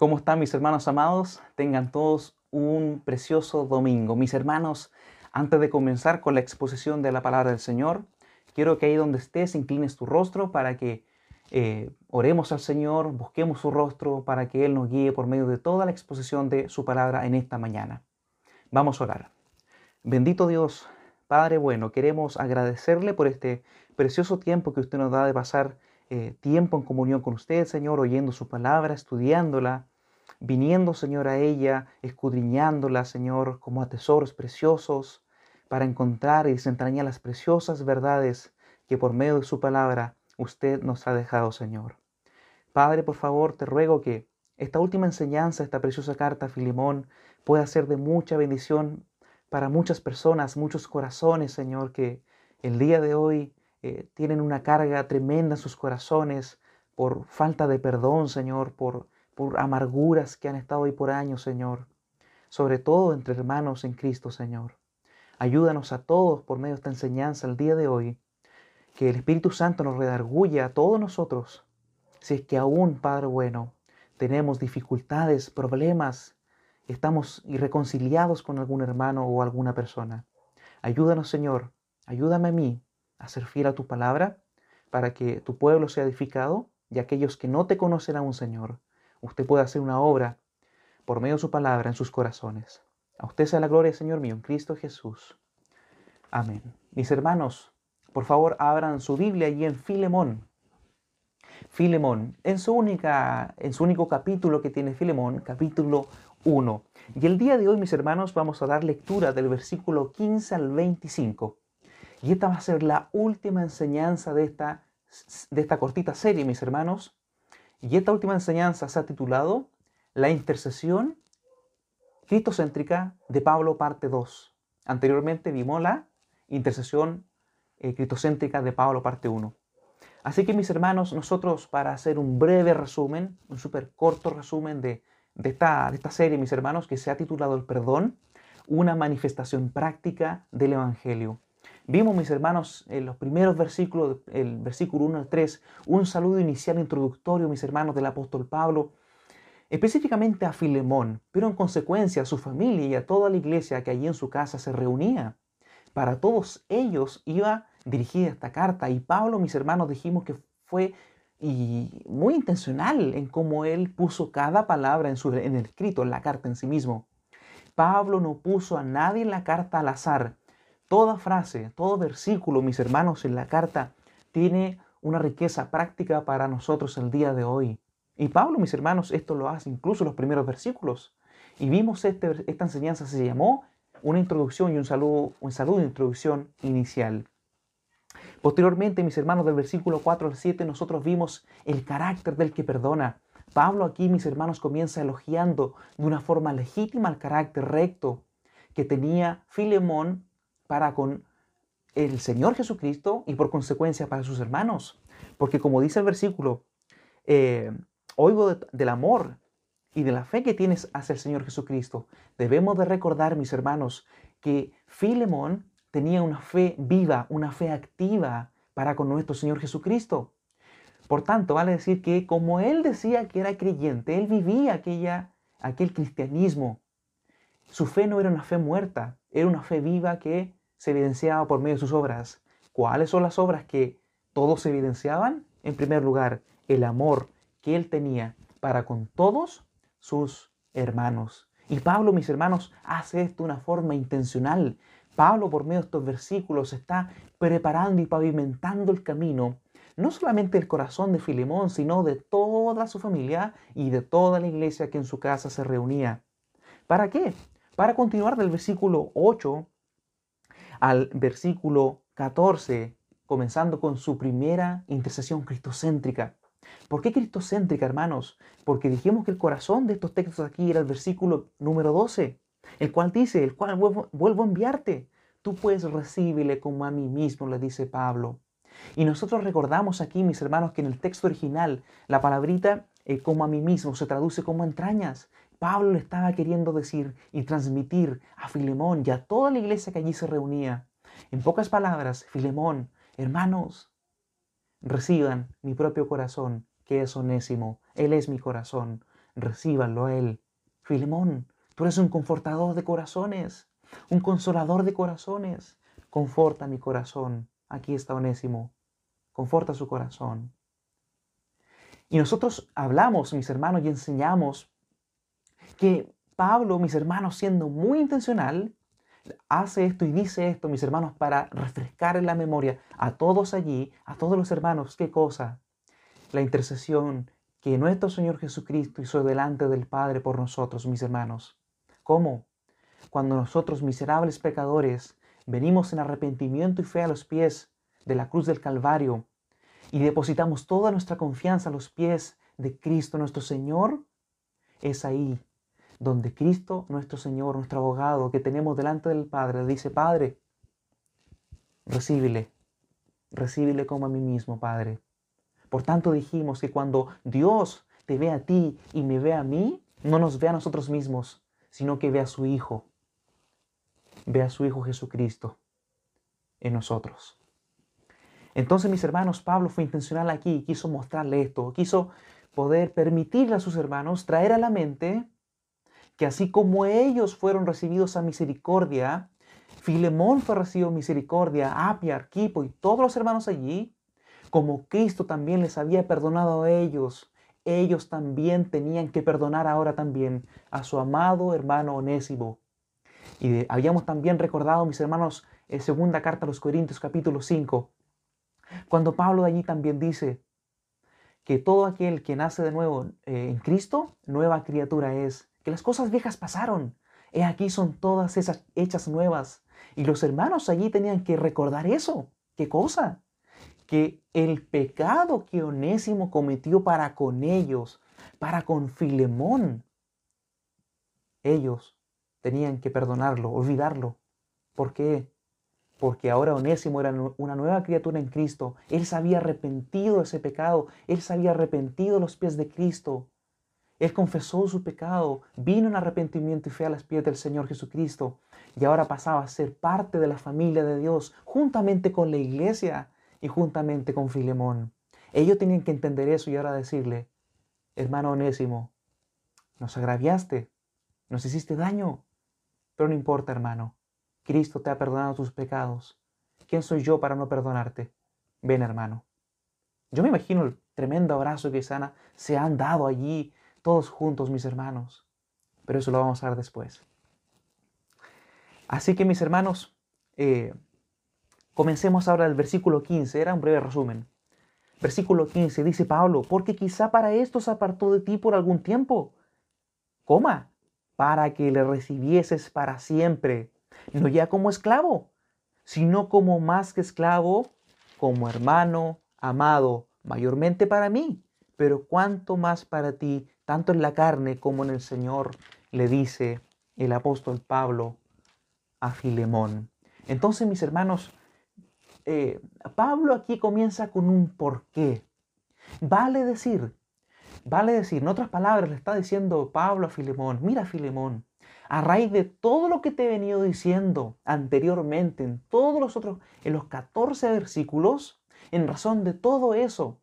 ¿Cómo están mis hermanos amados? Tengan todos un precioso domingo. Mis hermanos, antes de comenzar con la exposición de la palabra del Señor, quiero que ahí donde estés inclines tu rostro para que eh, oremos al Señor, busquemos su rostro para que Él nos guíe por medio de toda la exposición de su palabra en esta mañana. Vamos a orar. Bendito Dios, Padre bueno, queremos agradecerle por este precioso tiempo que usted nos da de pasar eh, tiempo en comunión con usted, Señor, oyendo su palabra, estudiándola, viniendo, Señor, a ella, escudriñándola, Señor, como a tesoros preciosos, para encontrar y desentrañar las preciosas verdades que por medio de su palabra usted nos ha dejado, Señor. Padre, por favor, te ruego que esta última enseñanza, esta preciosa carta a Filimón, pueda ser de mucha bendición para muchas personas, muchos corazones, Señor, que el día de hoy eh, tienen una carga tremenda en sus corazones por falta de perdón, Señor, por por amarguras que han estado ahí por años, Señor. Sobre todo entre hermanos en Cristo, Señor. Ayúdanos a todos por medio de esta enseñanza el día de hoy. Que el Espíritu Santo nos redarguya a todos nosotros. Si es que aún, Padre bueno, tenemos dificultades, problemas, estamos irreconciliados con algún hermano o alguna persona. Ayúdanos, Señor. Ayúdame a mí a ser fiel a tu palabra para que tu pueblo sea edificado y aquellos que no te conocen aún, Señor, usted puede hacer una obra por medio de su palabra en sus corazones. A usted sea la gloria, Señor mío, en Cristo Jesús. Amén. Mis hermanos, por favor, abran su Biblia allí en Filemón. Filemón, en su, única, en su único capítulo que tiene Filemón, capítulo 1. Y el día de hoy, mis hermanos, vamos a dar lectura del versículo 15 al 25. Y esta va a ser la última enseñanza de esta, de esta cortita serie, mis hermanos. Y esta última enseñanza se ha titulado La intercesión cristocéntrica de Pablo, parte 2. Anteriormente vimos la intercesión eh, cristocéntrica de Pablo, parte 1. Así que mis hermanos, nosotros para hacer un breve resumen, un súper corto resumen de, esta, de esta serie, mis hermanos, que se ha titulado El perdón, una manifestación práctica del Evangelio. Vimos, mis hermanos, en los primeros versículos, el versículo 1 al 3, un saludo inicial introductorio, mis hermanos, del apóstol Pablo, específicamente a Filemón, pero en consecuencia a su familia y a toda la iglesia que allí en su casa se reunía. Para todos ellos iba dirigida esta carta y Pablo, mis hermanos, dijimos que fue y muy intencional en cómo él puso cada palabra en, su, en el escrito, en la carta en sí mismo. Pablo no puso a nadie en la carta al azar, Toda frase, todo versículo, mis hermanos, en la carta tiene una riqueza práctica para nosotros el día de hoy. Y Pablo, mis hermanos, esto lo hace incluso en los primeros versículos. Y vimos este, esta enseñanza se llamó una introducción y un saludo, un saludo de introducción inicial. Posteriormente, mis hermanos, del versículo 4 al 7, nosotros vimos el carácter del que perdona. Pablo aquí, mis hermanos, comienza elogiando de una forma legítima el carácter recto que tenía Filemón para con el Señor Jesucristo y por consecuencia para sus hermanos. Porque como dice el versículo, eh, oigo del amor y de la fe que tienes hacia el Señor Jesucristo. Debemos de recordar, mis hermanos, que Filemón tenía una fe viva, una fe activa para con nuestro Señor Jesucristo. Por tanto, vale decir que como él decía que era creyente, él vivía aquella, aquel cristianismo. Su fe no era una fe muerta, era una fe viva que se evidenciaba por medio de sus obras. ¿Cuáles son las obras que todos evidenciaban? En primer lugar, el amor que él tenía para con todos sus hermanos. Y Pablo, mis hermanos, hace esto de una forma intencional. Pablo, por medio de estos versículos, está preparando y pavimentando el camino, no solamente del corazón de Filemón, sino de toda su familia y de toda la iglesia que en su casa se reunía. ¿Para qué? Para continuar del versículo 8 al versículo 14, comenzando con su primera intercesión cristocéntrica. ¿Por qué cristocéntrica, hermanos? Porque dijimos que el corazón de estos textos aquí era el versículo número 12, el cual dice, el cual vuelvo, a enviarte. Tú puedes recibirle como a mí mismo, le dice Pablo. Y nosotros recordamos aquí, mis hermanos, que en el texto original la palabrita eh, como a mí mismo se traduce como entrañas. Pablo le estaba queriendo decir y transmitir a Filemón y a toda la iglesia que allí se reunía. En pocas palabras, Filemón, hermanos, reciban mi propio corazón, que es onésimo. Él es mi corazón. recíbanlo a Él. Filemón, tú eres un confortador de corazones, un consolador de corazones. Conforta mi corazón. Aquí está Onésimo. Conforta su corazón. Y nosotros hablamos, mis hermanos, y enseñamos que Pablo, mis hermanos, siendo muy intencional, hace esto y dice esto, mis hermanos, para refrescar en la memoria a todos allí, a todos los hermanos, ¿qué cosa? La intercesión que nuestro Señor Jesucristo hizo delante del Padre por nosotros, mis hermanos. ¿Cómo? Cuando nosotros, miserables pecadores, venimos en arrepentimiento y fe a los pies de la cruz del Calvario y depositamos toda nuestra confianza a los pies de Cristo nuestro Señor, es ahí donde Cristo nuestro Señor, nuestro abogado que tenemos delante del Padre, dice, Padre, recíbele, recíbele como a mí mismo, Padre. Por tanto dijimos que cuando Dios te ve a ti y me ve a mí, no nos ve a nosotros mismos, sino que ve a su Hijo. Ve a su Hijo Jesucristo en nosotros. Entonces, mis hermanos, Pablo fue intencional aquí quiso mostrarle esto, quiso poder permitirle a sus hermanos traer a la mente que así como ellos fueron recibidos a misericordia, Filemón fue recibido misericordia, Apia, Arquipo y todos los hermanos allí, como Cristo también les había perdonado a ellos, ellos también tenían que perdonar ahora también a su amado hermano Onésimo. Y habíamos también recordado, mis hermanos, en segunda carta a los Corintios capítulo 5, cuando Pablo allí también dice que todo aquel que nace de nuevo eh, en Cristo, nueva criatura es, que las cosas viejas pasaron, he aquí son todas esas hechas nuevas. Y los hermanos allí tenían que recordar eso. ¿Qué cosa? que el pecado que Onésimo cometió para con ellos, para con Filemón, ellos tenían que perdonarlo, olvidarlo. ¿Por qué? Porque ahora Onésimo era una nueva criatura en Cristo. Él se había arrepentido ese pecado. Él se había arrepentido los pies de Cristo. Él confesó su pecado, vino en arrepentimiento y fe a los pies del Señor Jesucristo. Y ahora pasaba a ser parte de la familia de Dios, juntamente con la iglesia y juntamente con Filemón. Ellos tenían que entender eso y ahora decirle, hermano Onésimo, nos agraviaste, nos hiciste daño, pero no importa, hermano, Cristo te ha perdonado tus pecados. ¿Quién soy yo para no perdonarte? Ven, hermano. Yo me imagino el tremendo abrazo que sana se han dado allí todos juntos, mis hermanos, pero eso lo vamos a ver después. Así que, mis hermanos, eh, Comencemos ahora el versículo 15, era un breve resumen. Versículo 15 dice Pablo, porque quizá para esto se apartó de ti por algún tiempo. Coma, para que le recibieses para siempre, no ya como esclavo, sino como más que esclavo, como hermano, amado, mayormente para mí, pero cuanto más para ti, tanto en la carne como en el Señor, le dice el apóstol Pablo a Filemón. Entonces, mis hermanos, eh, Pablo aquí comienza con un porqué. Vale decir, vale decir, en otras palabras le está diciendo Pablo a Filemón, mira Filemón, a raíz de todo lo que te he venido diciendo anteriormente en todos los otros, en los 14 versículos, en razón de todo eso,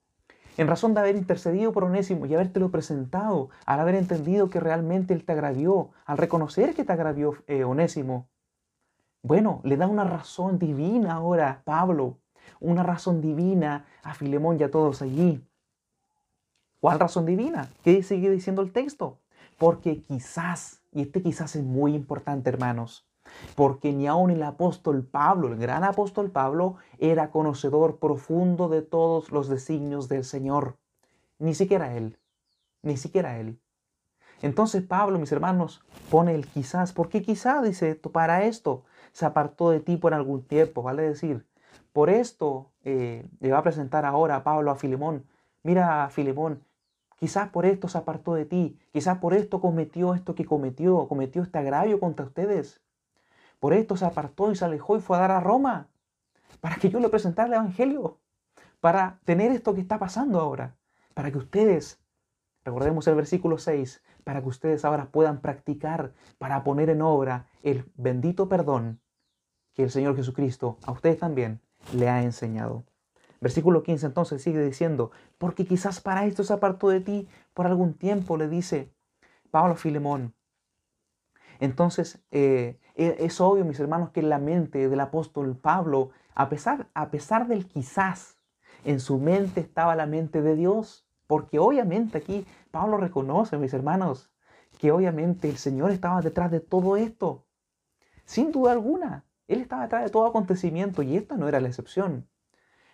en razón de haber intercedido por Onésimo y habértelo presentado, al haber entendido que realmente él te agravió, al reconocer que te agravió eh, Onésimo, bueno, le da una razón divina ahora Pablo, una razón divina a Filemón y a todos allí. ¿Cuál razón divina? ¿Qué sigue diciendo el texto? Porque quizás, y este quizás es muy importante hermanos, porque ni aun el apóstol Pablo, el gran apóstol Pablo, era conocedor profundo de todos los designios del Señor. Ni siquiera él, ni siquiera él. Entonces Pablo, mis hermanos, pone el quizás. ¿Por qué quizás? Dice, para esto, se apartó de ti por algún tiempo, vale decir. Por esto eh, le va a presentar ahora a Pablo a Filemón. Mira, Filemón, quizás por esto se apartó de ti, quizás por esto cometió esto que cometió, cometió este agravio contra ustedes. Por esto se apartó y se alejó y fue a dar a Roma, para que yo le presentara el Evangelio, para tener esto que está pasando ahora, para que ustedes, recordemos el versículo 6, para que ustedes ahora puedan practicar, para poner en obra el bendito perdón que el Señor Jesucristo a ustedes también le ha enseñado. Versículo 15 entonces sigue diciendo, porque quizás para esto se apartó de ti por algún tiempo, le dice, Pablo Filemón. Entonces, eh, es obvio, mis hermanos, que en la mente del apóstol Pablo, a pesar, a pesar del quizás, en su mente estaba la mente de Dios. Porque obviamente aquí Pablo reconoce, mis hermanos, que obviamente el Señor estaba detrás de todo esto. Sin duda alguna, Él estaba detrás de todo acontecimiento y esta no era la excepción.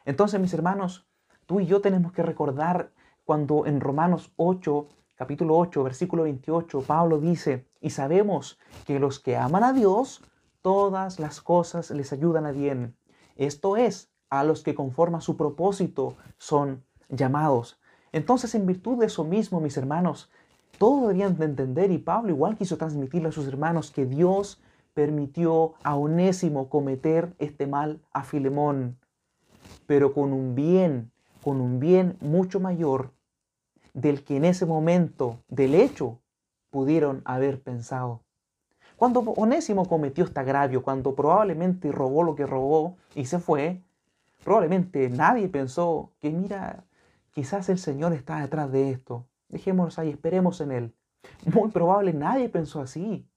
Entonces, mis hermanos, tú y yo tenemos que recordar cuando en Romanos 8, capítulo 8, versículo 28, Pablo dice, y sabemos que los que aman a Dios, todas las cosas les ayudan a bien. Esto es, a los que conforman su propósito son llamados. Entonces, en virtud de eso mismo, mis hermanos, todos debían de entender, y Pablo igual quiso transmitirle a sus hermanos, que Dios permitió a Onésimo cometer este mal a Filemón, pero con un bien, con un bien mucho mayor del que en ese momento del hecho pudieron haber pensado. Cuando Onésimo cometió este agravio, cuando probablemente robó lo que robó y se fue, probablemente nadie pensó que mira, Quizás el Señor está detrás de esto. Dejémonos ahí, esperemos en Él. Muy probable nadie pensó así.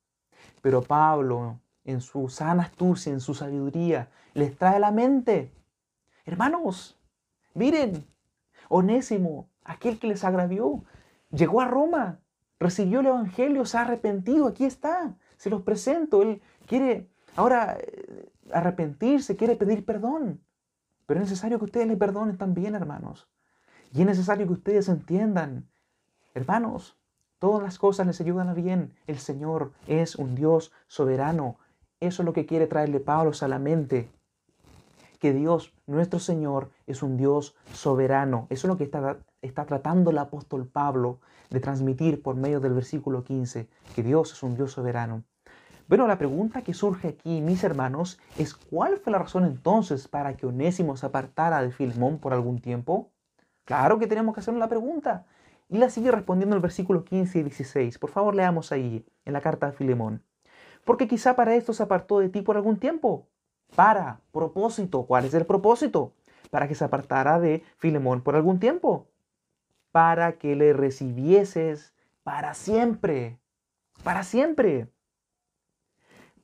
Pero Pablo, en su sana astucia, en su sabiduría, les trae a la mente. Hermanos, miren, Onésimo, aquel que les agravió, llegó a Roma, recibió el Evangelio, se ha arrepentido, aquí está, se los presento. Él quiere ahora eh, arrepentirse, quiere pedir perdón. Pero es necesario que ustedes le perdonen también, hermanos. Y es necesario que ustedes entiendan, hermanos, todas las cosas les ayudan a bien. El Señor es un Dios soberano. Eso es lo que quiere traerle Pablo a la mente. Que Dios, nuestro Señor, es un Dios soberano. Eso es lo que está, está tratando el apóstol Pablo de transmitir por medio del versículo 15, que Dios es un Dios soberano. Bueno, la pregunta que surge aquí, mis hermanos, es ¿cuál fue la razón entonces para que Onésimo se apartara de Filemón por algún tiempo? Claro que tenemos que hacer la pregunta. Y la sigue respondiendo el versículo 15 y 16. Por favor, leamos ahí, en la carta de Filemón. Porque quizá para esto se apartó de ti por algún tiempo. Para, propósito. ¿Cuál es el propósito? Para que se apartara de Filemón por algún tiempo. Para que le recibieses para siempre. Para siempre.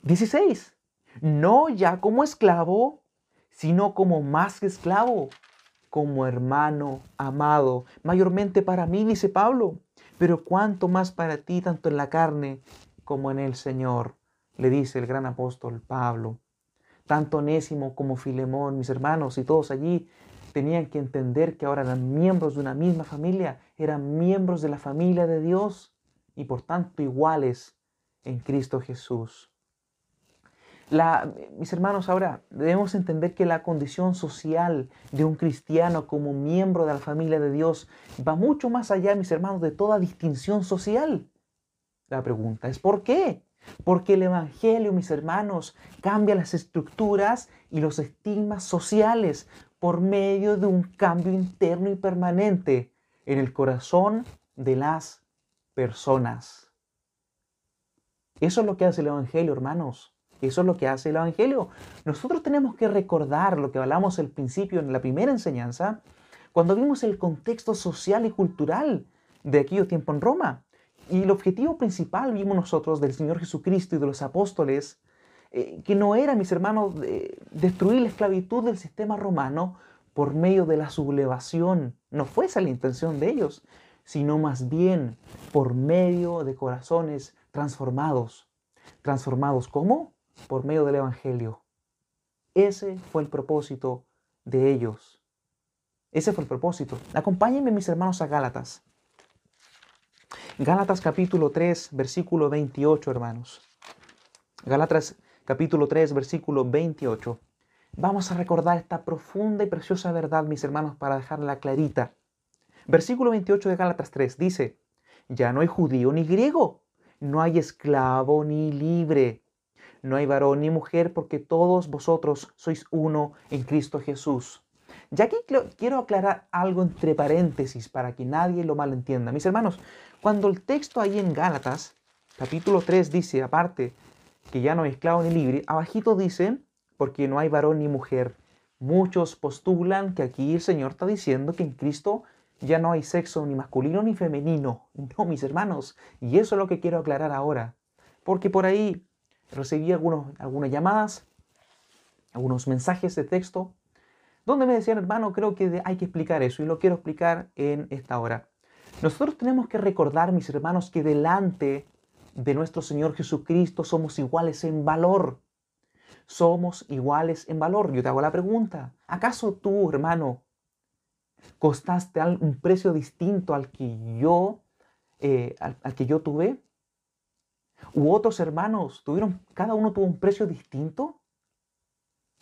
16. No ya como esclavo, sino como más que esclavo como hermano amado, mayormente para mí, dice Pablo, pero cuánto más para ti, tanto en la carne como en el Señor, le dice el gran apóstol Pablo. Tanto Onésimo como Filemón, mis hermanos y todos allí, tenían que entender que ahora eran miembros de una misma familia, eran miembros de la familia de Dios y por tanto iguales en Cristo Jesús mis hermanos, ahora debemos entender que la condición social de un cristiano como miembro de la familia de Dios va mucho más allá, mis hermanos, de toda distinción social. La pregunta es ¿por qué? Porque el Evangelio, mis hermanos, cambia las estructuras y los estigmas sociales por medio de un cambio interno y permanente en el corazón de las personas. Eso es lo que hace el Evangelio, hermanos. Eso es lo que hace el Evangelio. Nosotros tenemos que recordar lo que hablamos al principio en la primera enseñanza, cuando vimos el contexto social y cultural de aquellos tiempo en Roma. Y el objetivo principal vimos nosotros del Señor Jesucristo y de los apóstoles, eh, que no era, mis hermanos, destruir la esclavitud del sistema romano por medio de la sublevación. No fue esa la intención de ellos, sino más bien por medio de corazones transformados. ¿Transformados cómo? por medio del Evangelio. Ese fue el propósito de ellos. Ese fue el propósito. Acompáñenme mis hermanos a Gálatas. Gálatas capítulo 3, versículo 28, hermanos. Gálatas capítulo 3, versículo 28. Vamos a recordar esta profunda y preciosa verdad, mis hermanos, para dejarla clarita. Versículo 28 de Gálatas 3 dice, ya no hay judío ni griego, no hay esclavo ni libre, no hay varón ni mujer, porque todos vosotros sois uno en Cristo Jesús. Ya aquí quiero aclarar algo entre paréntesis para que nadie lo malentienda. Mis hermanos, cuando el texto ahí en Gálatas, capítulo 3, dice, aparte, que ya no hay esclavo ni libre, abajito dice, porque no hay varón ni mujer. Muchos postulan que aquí el Señor está diciendo que en Cristo ya no hay sexo ni masculino ni femenino. No, mis hermanos. Y eso es lo que quiero aclarar ahora. Porque por ahí recibí algunos, algunas llamadas, algunos mensajes de texto, donde me decían, hermano, creo que hay que explicar eso y lo quiero explicar en esta hora. Nosotros tenemos que recordar, mis hermanos, que delante de nuestro Señor Jesucristo somos iguales en valor. Somos iguales en valor. Yo te hago la pregunta, ¿acaso tú, hermano, costaste un precio distinto al que yo, eh, al, que yo tuve? ¿U otros hermanos tuvieron, cada uno tuvo un precio distinto?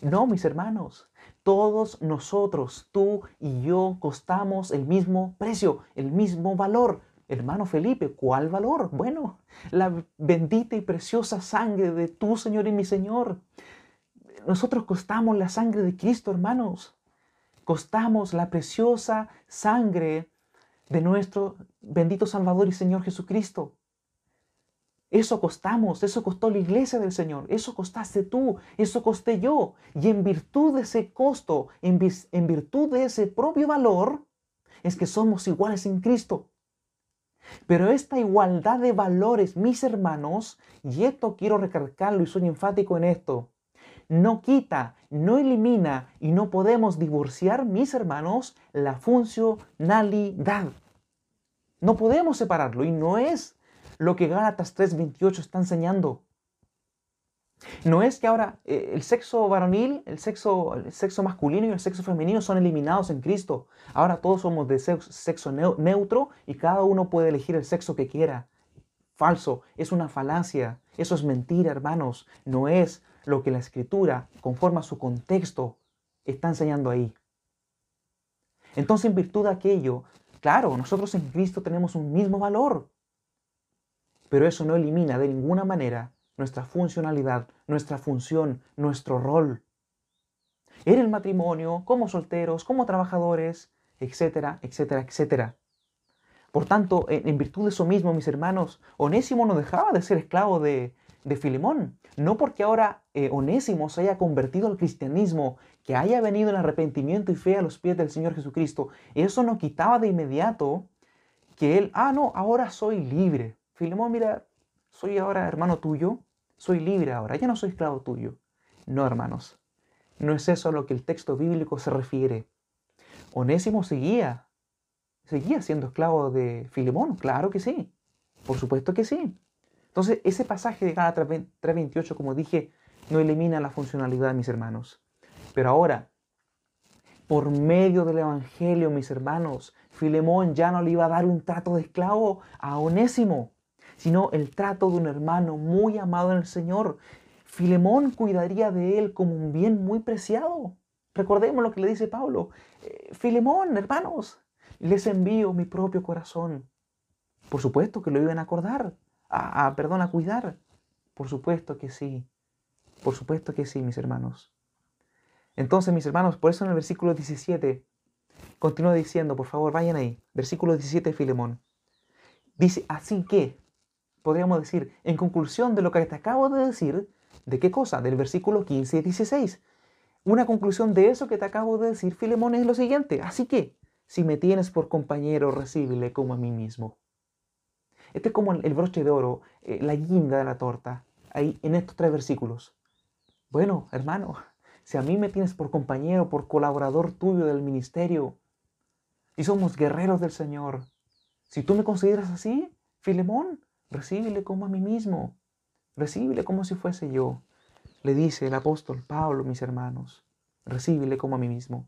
No, mis hermanos, todos nosotros, tú y yo, costamos el mismo precio, el mismo valor. Hermano Felipe, ¿cuál valor? Bueno, la bendita y preciosa sangre de tu Señor y mi Señor. Nosotros costamos la sangre de Cristo, hermanos. Costamos la preciosa sangre de nuestro bendito Salvador y Señor Jesucristo. Eso costamos, eso costó la iglesia del Señor, eso costaste tú, eso costé yo. Y en virtud de ese costo, en, en virtud de ese propio valor, es que somos iguales en Cristo. Pero esta igualdad de valores, mis hermanos, y esto quiero recalcarlo y soy enfático en esto, no quita, no elimina y no podemos divorciar, mis hermanos, la funcionalidad. No podemos separarlo y no es lo que Gálatas 3:28 está enseñando. No es que ahora eh, el sexo varonil, el sexo, el sexo masculino y el sexo femenino son eliminados en Cristo. Ahora todos somos de sexo, neutro y cada uno puede elegir el sexo que quiera. Falso, es una falacia, eso es mentira, hermanos. No es lo que la escritura, conforme a su contexto, está enseñando ahí. Entonces, en virtud de aquello, claro, nosotros en Cristo tenemos un mismo valor. Pero eso no elimina de ninguna manera nuestra funcionalidad, nuestra función, nuestro rol. En el matrimonio, como solteros, como trabajadores, etcétera, etcétera, etcétera. Por tanto, en, virtud de eso mismo, mis hermanos, Onésimo no dejaba de ser esclavo de, de Filemón. No porque ahora eh, Onésimo se haya convertido al cristianismo, que haya venido en arrepentimiento y fe a los pies del Señor Jesucristo, eso no quitaba de inmediato que él, ah, no, ahora soy libre. Filemón, mira, soy ahora hermano tuyo, soy libre ahora, ya no soy esclavo tuyo. No, hermanos, no es eso a lo que el texto bíblico se refiere. Onésimo seguía, seguía siendo esclavo de Filemón, claro que sí, por supuesto que sí. Entonces, ese pasaje de Gálatas 3.28, como dije, no elimina la funcionalidad, mis hermanos. Pero ahora, por medio del Evangelio, mis hermanos, Filemón ya no le iba a dar un trato de esclavo a Onésimo, sino el trato de un hermano muy amado en el Señor. Filemón cuidaría de él como un bien muy preciado. Recordemos lo que le dice Pablo. Eh, Filemón, hermanos, les envío mi propio corazón. Por supuesto que lo iban a acordar, a, perdón, a cuidar. Por supuesto que sí. Por supuesto que sí, mis hermanos. Entonces, mis hermanos, por eso en el versículo 17, continúa diciendo, por favor, vayan ahí, versículo 17 de Filemón. Dice, así que, podríamos decir, en conclusión de lo que te acabo de decir, ¿de qué cosa? Del versículo 15 y 16. Una conclusión de eso que te acabo de decir, Filemón, es lo siguiente. Así que, si me tienes por compañero, recíbele como a mí mismo. Este es como el broche de oro, eh, la guinda de la torta, ahí en estos tres versículos. Bueno, hermano, si a mí me tienes por compañero, por colaborador tuyo del ministerio, y somos guerreros del Señor, si tú me consideras así, Filemón, recíbele como a mí mismo, recíbele como si fuese yo. Le dice el apóstol Pablo, mis hermanos, recíbele como a mí mismo.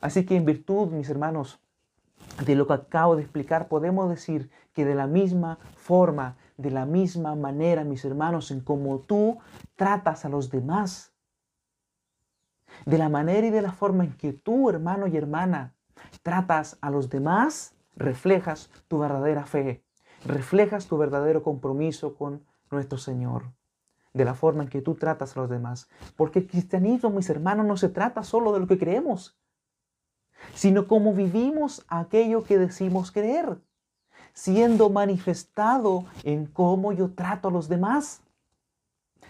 Así que en virtud, mis hermanos, de lo que acabo de explicar, podemos decir que de la misma forma, de la misma manera, mis hermanos, en como tú tratas a los demás, de la manera y de la forma en que tú, hermano y hermana, tratas a los demás, reflejas tu verdadera fe reflejas tu verdadero compromiso con nuestro Señor, de la forma en que tú tratas a los demás. Porque el cristianismo, mis hermanos, no se trata solo de lo que creemos, sino cómo vivimos aquello que decimos creer, siendo manifestado en cómo yo trato a los demás.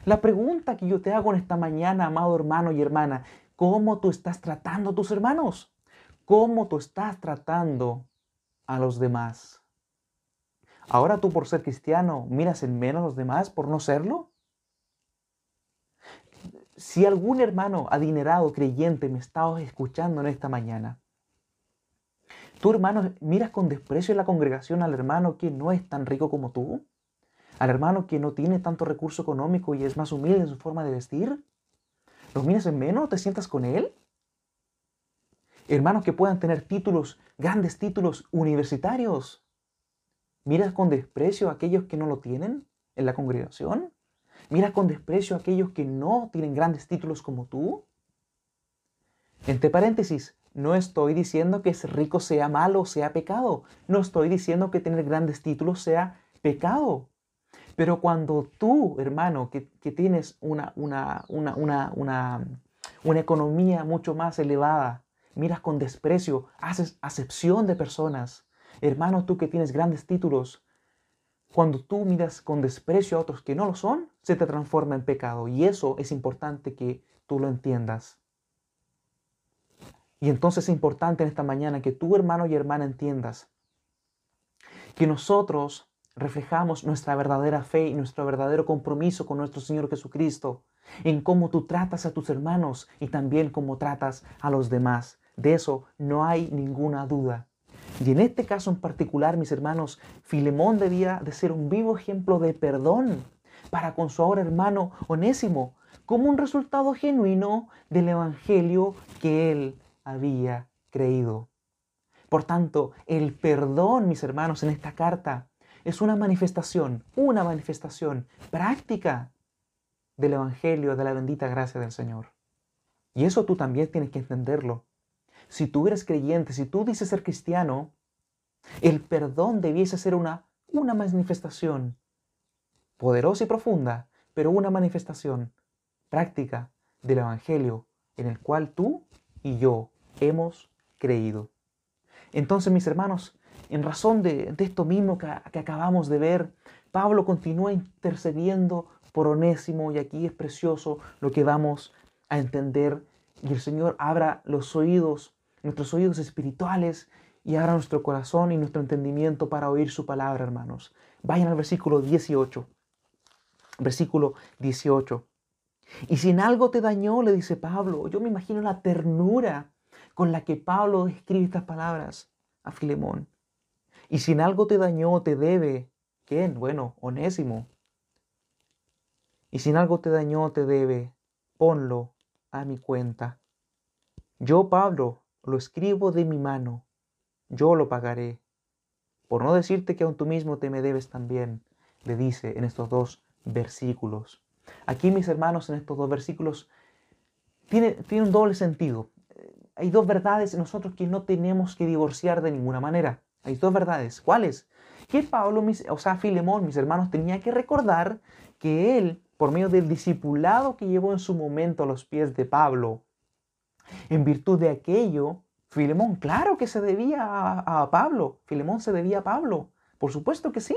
La pregunta que yo te hago en esta mañana, amado hermano y hermana, ¿cómo tú estás tratando a tus hermanos? cómo tú estás tratando a los demás. Ahora tú por ser cristiano miras en menos a los demás por no serlo. Si algún hermano adinerado, creyente, me está escuchando en esta mañana, tú hermano miras con desprecio en la congregación al hermano que no es tan rico como tú, al hermano que no tiene tanto recurso económico y es más humilde en su forma de vestir, ¿lo miras en menos? ¿Te sientas con él? Hermanos que puedan tener títulos, grandes títulos universitarios. ¿Miras con desprecio a aquellos que no lo tienen en la congregación? ¿Miras con desprecio a aquellos que no tienen grandes títulos como tú? Entre paréntesis, no estoy diciendo que ser rico sea malo o sea pecado. No estoy diciendo que tener grandes títulos sea pecado. Pero cuando tú, hermano, que, tienes una, una, una, una, economía mucho más elevada, miras con desprecio, haces acepción de personas, hermano, tú que tienes grandes títulos, cuando tú miras con desprecio a otros que no lo son, se te transforma en pecado. Y eso es importante que tú lo entiendas. Y entonces es importante en esta mañana que tú, hermano y hermana, entiendas que nosotros reflejamos nuestra verdadera fe y nuestro verdadero compromiso con nuestro Señor Jesucristo en cómo tú tratas a tus hermanos y también cómo tratas a los demás. De eso no hay ninguna duda. Y en este caso en particular, mis hermanos, Filemón debía de ser un vivo ejemplo de perdón para con su ahora hermano Onésimo, como un resultado genuino del Evangelio que él había creído. Por tanto, el perdón, mis hermanos, en esta carta es una manifestación, una manifestación práctica del Evangelio, de la bendita gracia del Señor. Y eso tú también tienes que entenderlo. Si tú eres creyente, si tú dices ser cristiano, el perdón debiese ser una, una manifestación poderosa y profunda, pero una manifestación práctica del Evangelio en el cual tú y yo hemos creído. Entonces, mis hermanos, en razón de, esto mismo que, que, acabamos de ver, Pablo continúa intercediendo por Onésimo y aquí es precioso lo que vamos a entender y el Señor abra los oídos, nuestros oídos espirituales y abra nuestro corazón y nuestro entendimiento para oír su palabra, hermanos. Vayan al versículo 18. Versículo 18. Y si en algo te dañó, le dice Pablo, yo me imagino la ternura con la que Pablo escribe estas palabras a Filemón. Y si en algo te dañó, te debe, ¿quién? Bueno, Onésimo. Y si en algo te dañó, te debe, ponlo a mi cuenta. Yo, Pablo, lo escribo de mi mano, yo lo pagaré. Por no decirte que aún tú mismo te me debes también, le dice en estos dos versículos. Aquí, mis hermanos, en estos dos versículos, tiene, tiene un doble sentido hay dos verdades en nosotros que no tenemos que divorciar de ninguna manera. Hay dos verdades. ¿Cuáles? Que Pablo, o sea, Filemón, mis hermanos, tenía que recordar que él, por medio del discipulado que llevó en su momento a los pies de Pablo, en virtud de aquello, Filemón, claro que se debía a, Pablo. Filemón se debía a Pablo. Por supuesto que sí.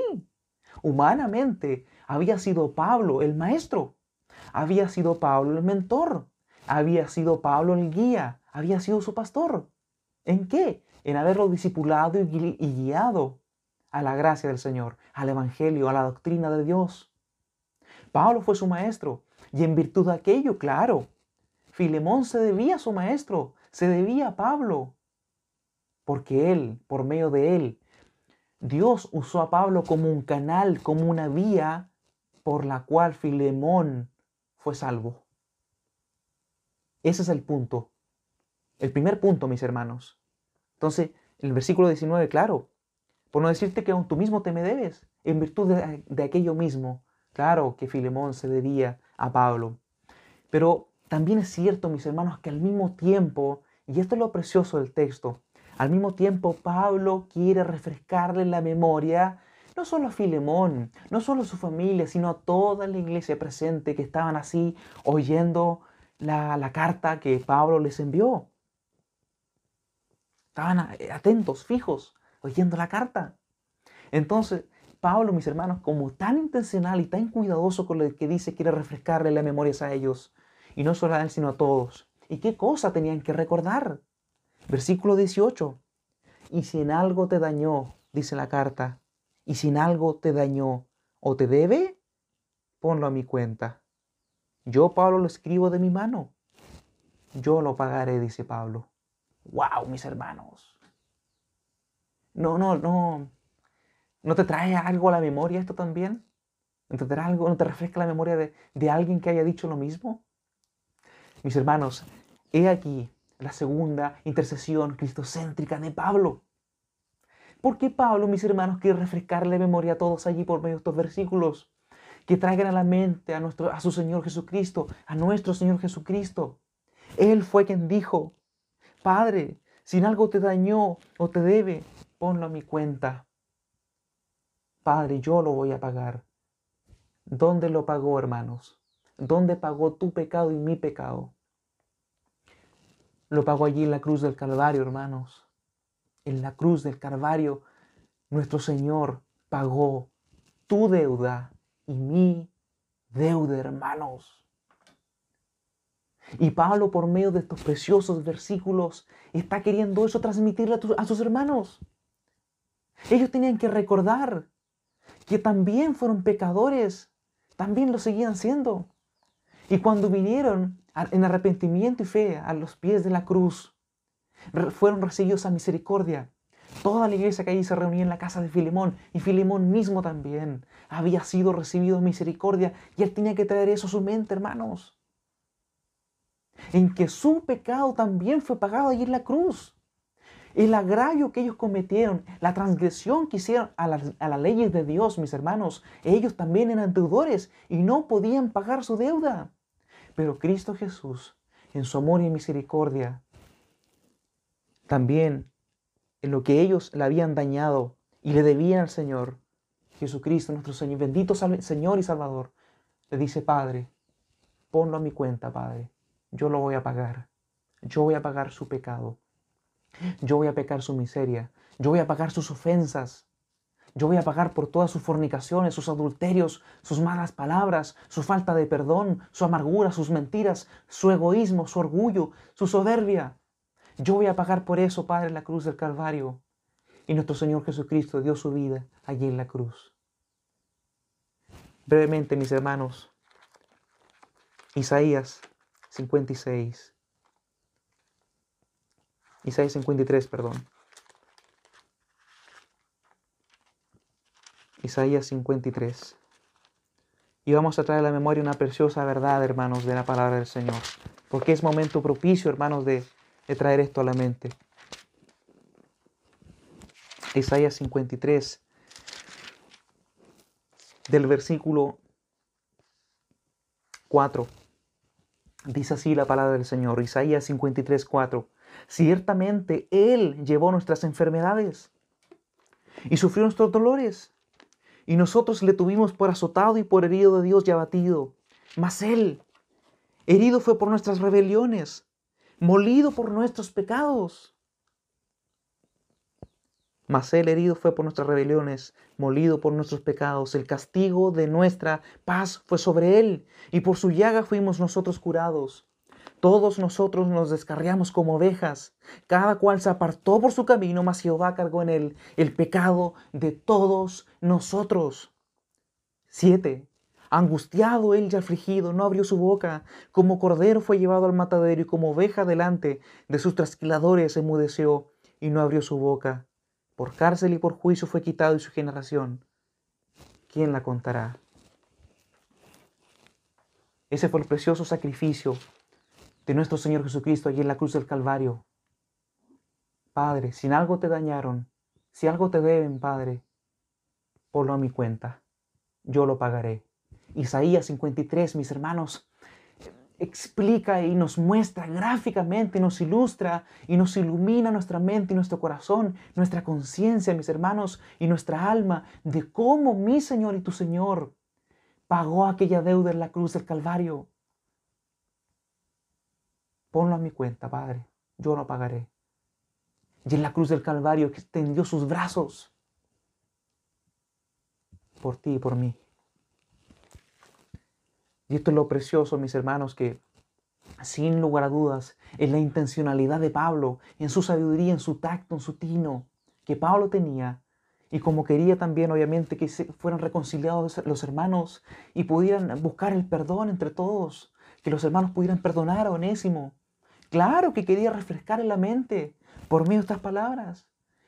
Humanamente, había sido Pablo el maestro. Había sido Pablo el mentor. Había sido Pablo el guía había sido su pastor. ¿En qué? En haberlo discipulado y guiado a la gracia del Señor, al Evangelio, a la doctrina de Dios. Pablo fue su maestro y en virtud de aquello, claro, Filemón se debía a su maestro, se debía a Pablo, porque él, por medio de él, Dios usó a Pablo como un canal, como una vía por la cual Filemón fue salvo. Ese es el punto. El primer punto, mis hermanos. Entonces, el versículo 19, claro, por no decirte que aún tú mismo te me debes, en virtud de, aquello mismo. Claro que Filemón se debía a Pablo. Pero también es cierto, mis hermanos, que al mismo tiempo, y esto es lo precioso del texto, al mismo tiempo Pablo quiere refrescarle la memoria no solo a Filemón, no solo a su familia, sino a toda la iglesia presente que estaban así oyendo la, la carta que Pablo les envió. Estaban atentos, fijos, oyendo la carta. Entonces, Pablo, mis hermanos, como tan intencional y tan cuidadoso con lo que dice, quiere refrescarle las memorias a ellos. Y no solo a él, sino a todos. ¿Y qué cosa tenían que recordar? Versículo 18. Y si en algo te dañó, dice la carta, y si en algo te dañó o te debe, ponlo a mi cuenta. Yo, Pablo, lo escribo de mi mano. Yo lo pagaré, dice Pablo. ¡Wow, mis hermanos! No, no, no. ¿No te trae algo a la memoria esto también? ¿No te, algo, no te refresca la memoria de, de alguien que haya dicho lo mismo? Mis hermanos, he aquí la segunda intercesión cristocéntrica de Pablo. ¿Por qué Pablo, mis hermanos, quiere refrescarle memoria a todos allí por medio de estos versículos? Que traigan a la mente a, nuestro, a su Señor Jesucristo, a nuestro Señor Jesucristo. Él fue quien dijo, Padre, si algo te dañó o te debe, ponlo a mi cuenta. Padre, yo lo voy a pagar. ¿Dónde lo pagó, hermanos? ¿Dónde pagó tu pecado y mi pecado? Lo pagó allí en la cruz del Calvario, hermanos. En la cruz del Calvario, nuestro Señor pagó tu deuda y mi deuda, hermanos. Y Pablo, por medio de estos preciosos versículos, está queriendo eso transmitirle a, sus hermanos. Ellos tenían que recordar que también fueron pecadores, también lo seguían siendo. Y cuando vinieron en arrepentimiento y fe a los pies de la cruz, fueron recibidos a misericordia. Toda la iglesia que allí se reunía en la casa de Filemón y Filemón mismo también había sido recibido misericordia y él tenía que traer eso a su mente, hermanos en que su pecado también fue pagado allí en la cruz. El agravio que ellos cometieron, la transgresión que hicieron a, las leyes de Dios, mis hermanos, ellos también eran deudores y no podían pagar su deuda. Pero Cristo Jesús, en su amor y misericordia, también en lo que ellos le habían dañado y le debían al Señor, Jesucristo, nuestro Señor, bendito Señor y Salvador, le dice, Padre, ponlo a mi cuenta, Padre yo lo voy a pagar. Yo voy a pagar su pecado. Yo voy a pecar su miseria. Yo voy a pagar sus ofensas. Yo voy a pagar por todas sus fornicaciones, sus adulterios, sus malas palabras, su falta de perdón, su amargura, sus mentiras, su egoísmo, su orgullo, su soberbia. Yo voy a pagar por eso, Padre, en la cruz del Calvario. Y nuestro Señor Jesucristo dio su vida allí en la cruz. Brevemente, mis hermanos, Isaías 56. Isaías 53, perdón. Isaías 53. Y vamos a traer a la memoria una preciosa verdad, hermanos, de la palabra del Señor. Porque es momento propicio, hermanos, de, traer esto a la mente. Isaías 53, del versículo 4. Dice así la palabra del Señor, Isaías 53, 4. Ciertamente Él llevó nuestras enfermedades y sufrió nuestros dolores. Y nosotros le tuvimos por azotado y por herido de Dios y abatido. Mas Él, herido fue por nuestras rebeliones, molido por nuestros pecados. Mas él herido fue por nuestras rebeliones, molido por nuestros pecados. El castigo de nuestra paz fue sobre él, y por su llaga fuimos nosotros curados. Todos nosotros nos descarriamos como ovejas, cada cual se apartó por su camino, mas Jehová cargó en él el pecado de todos nosotros. 7. Angustiado él y afligido, no abrió su boca, como cordero fue llevado al matadero y como oveja delante de sus trasquiladores enmudeció y no abrió su boca. Por cárcel y por juicio fue quitado y su generación. ¿Quién la contará? Ese fue el precioso sacrificio de nuestro Señor Jesucristo allí en la cruz del Calvario. Padre, si algo te dañaron, si algo te deben, Padre, ponlo a mi cuenta. Yo lo pagaré. Isaías 53, mis hermanos, explica y nos muestra gráficamente, nos ilustra y nos ilumina nuestra mente y nuestro corazón, nuestra conciencia, mis hermanos, y nuestra alma de cómo mi Señor y tu Señor pagó aquella deuda en la cruz del Calvario. Ponlo a mi cuenta, Padre, yo lo pagaré. Y en la cruz del Calvario extendió sus brazos por ti y por mí. Y esto es lo precioso, mis hermanos, que sin lugar a dudas, en la intencionalidad de Pablo, en su sabiduría, en su tacto, en su tino, que Pablo tenía, y como quería también, obviamente, que fueran reconciliados los hermanos y pudieran buscar el perdón entre todos, que los hermanos pudieran perdonar a Onésimo. Claro que quería refrescar en la mente por medio de estas palabras.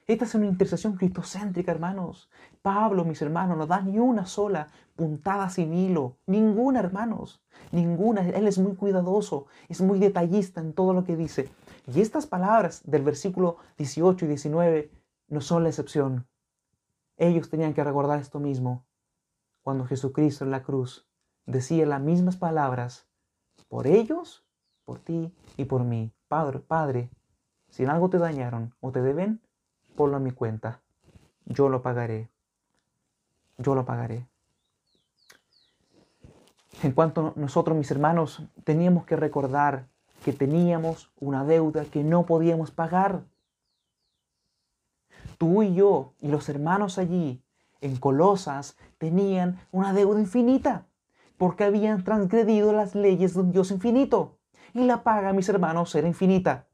Esta es una intercesión cristocéntrica, hermanos. Pablo, mis hermanos, no da ni una sola puntada sin hilo. Ninguna, hermanos. Ninguna. Él es muy cuidadoso, es muy detallista en todo lo que dice. Y estas palabras del versículo 18 y 19 no son la excepción. Ellos tenían que recordar esto mismo. Cuando Jesucristo en la cruz decía las mismas palabras, por ellos, por ti y por mí. Padre, Padre, si en algo te dañaron o te deben, ponlo a mi cuenta. Yo lo pagaré. Yo lo pagaré. En cuanto nosotros, mis hermanos, teníamos que recordar que teníamos una deuda que no podíamos pagar. Tú y yo y los hermanos allí en Colosas tenían una deuda infinita porque habían transgredido las leyes de un Dios infinito. Y la paga, mis hermanos, era infinita.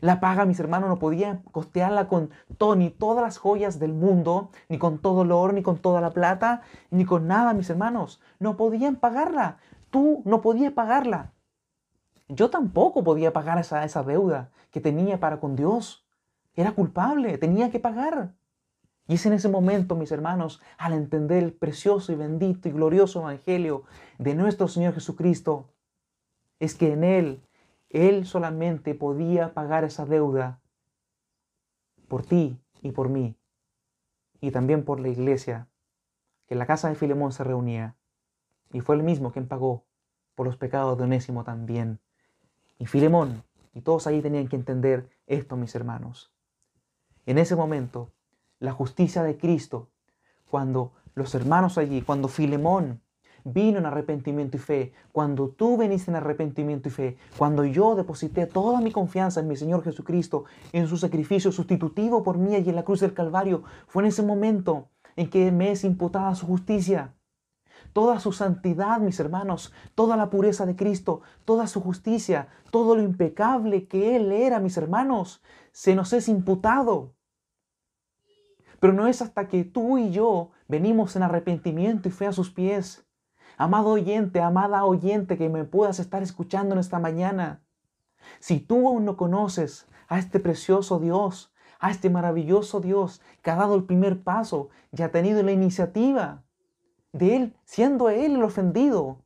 La paga, mis hermanos, no podía costearla con todo, ni todas las joyas del mundo, ni con todo el oro, ni con toda la plata, ni con nada, mis hermanos. No podían pagarla. Tú no podías pagarla. Yo tampoco podía pagar esa, esa deuda que tenía para con Dios. Era culpable, tenía que pagar. Y es en ese momento, mis hermanos, al entender el precioso y bendito y glorioso Evangelio de nuestro Señor Jesucristo, es que en Él él solamente podía pagar esa deuda por ti y por mí, y también por la iglesia, que en la casa de Filemón se reunía, y fue el mismo quien pagó por los pecados de Onésimo también. Y Filemón y todos ahí tenían que entender esto, mis hermanos. En ese momento, la justicia de Cristo, cuando los hermanos allí, cuando Filemón vino en arrepentimiento y fe, cuando tú veniste en arrepentimiento y fe, cuando yo deposité toda mi confianza en mi Señor Jesucristo, en su sacrificio sustitutivo por mí allí en la cruz del Calvario, fue en ese momento en que me es imputada su justicia. Toda su santidad, mis hermanos, toda la pureza de Cristo, toda su justicia, todo lo impecable que Él era, mis hermanos, se nos es imputado. Pero no es hasta que tú y yo venimos en arrepentimiento y fe a sus pies Amado oyente, amada oyente que me puedas estar escuchando en esta mañana, si tú aún no conoces a este precioso Dios, a este maravilloso Dios que ha dado el primer paso y ha tenido la iniciativa de Él, siendo Él el ofendido,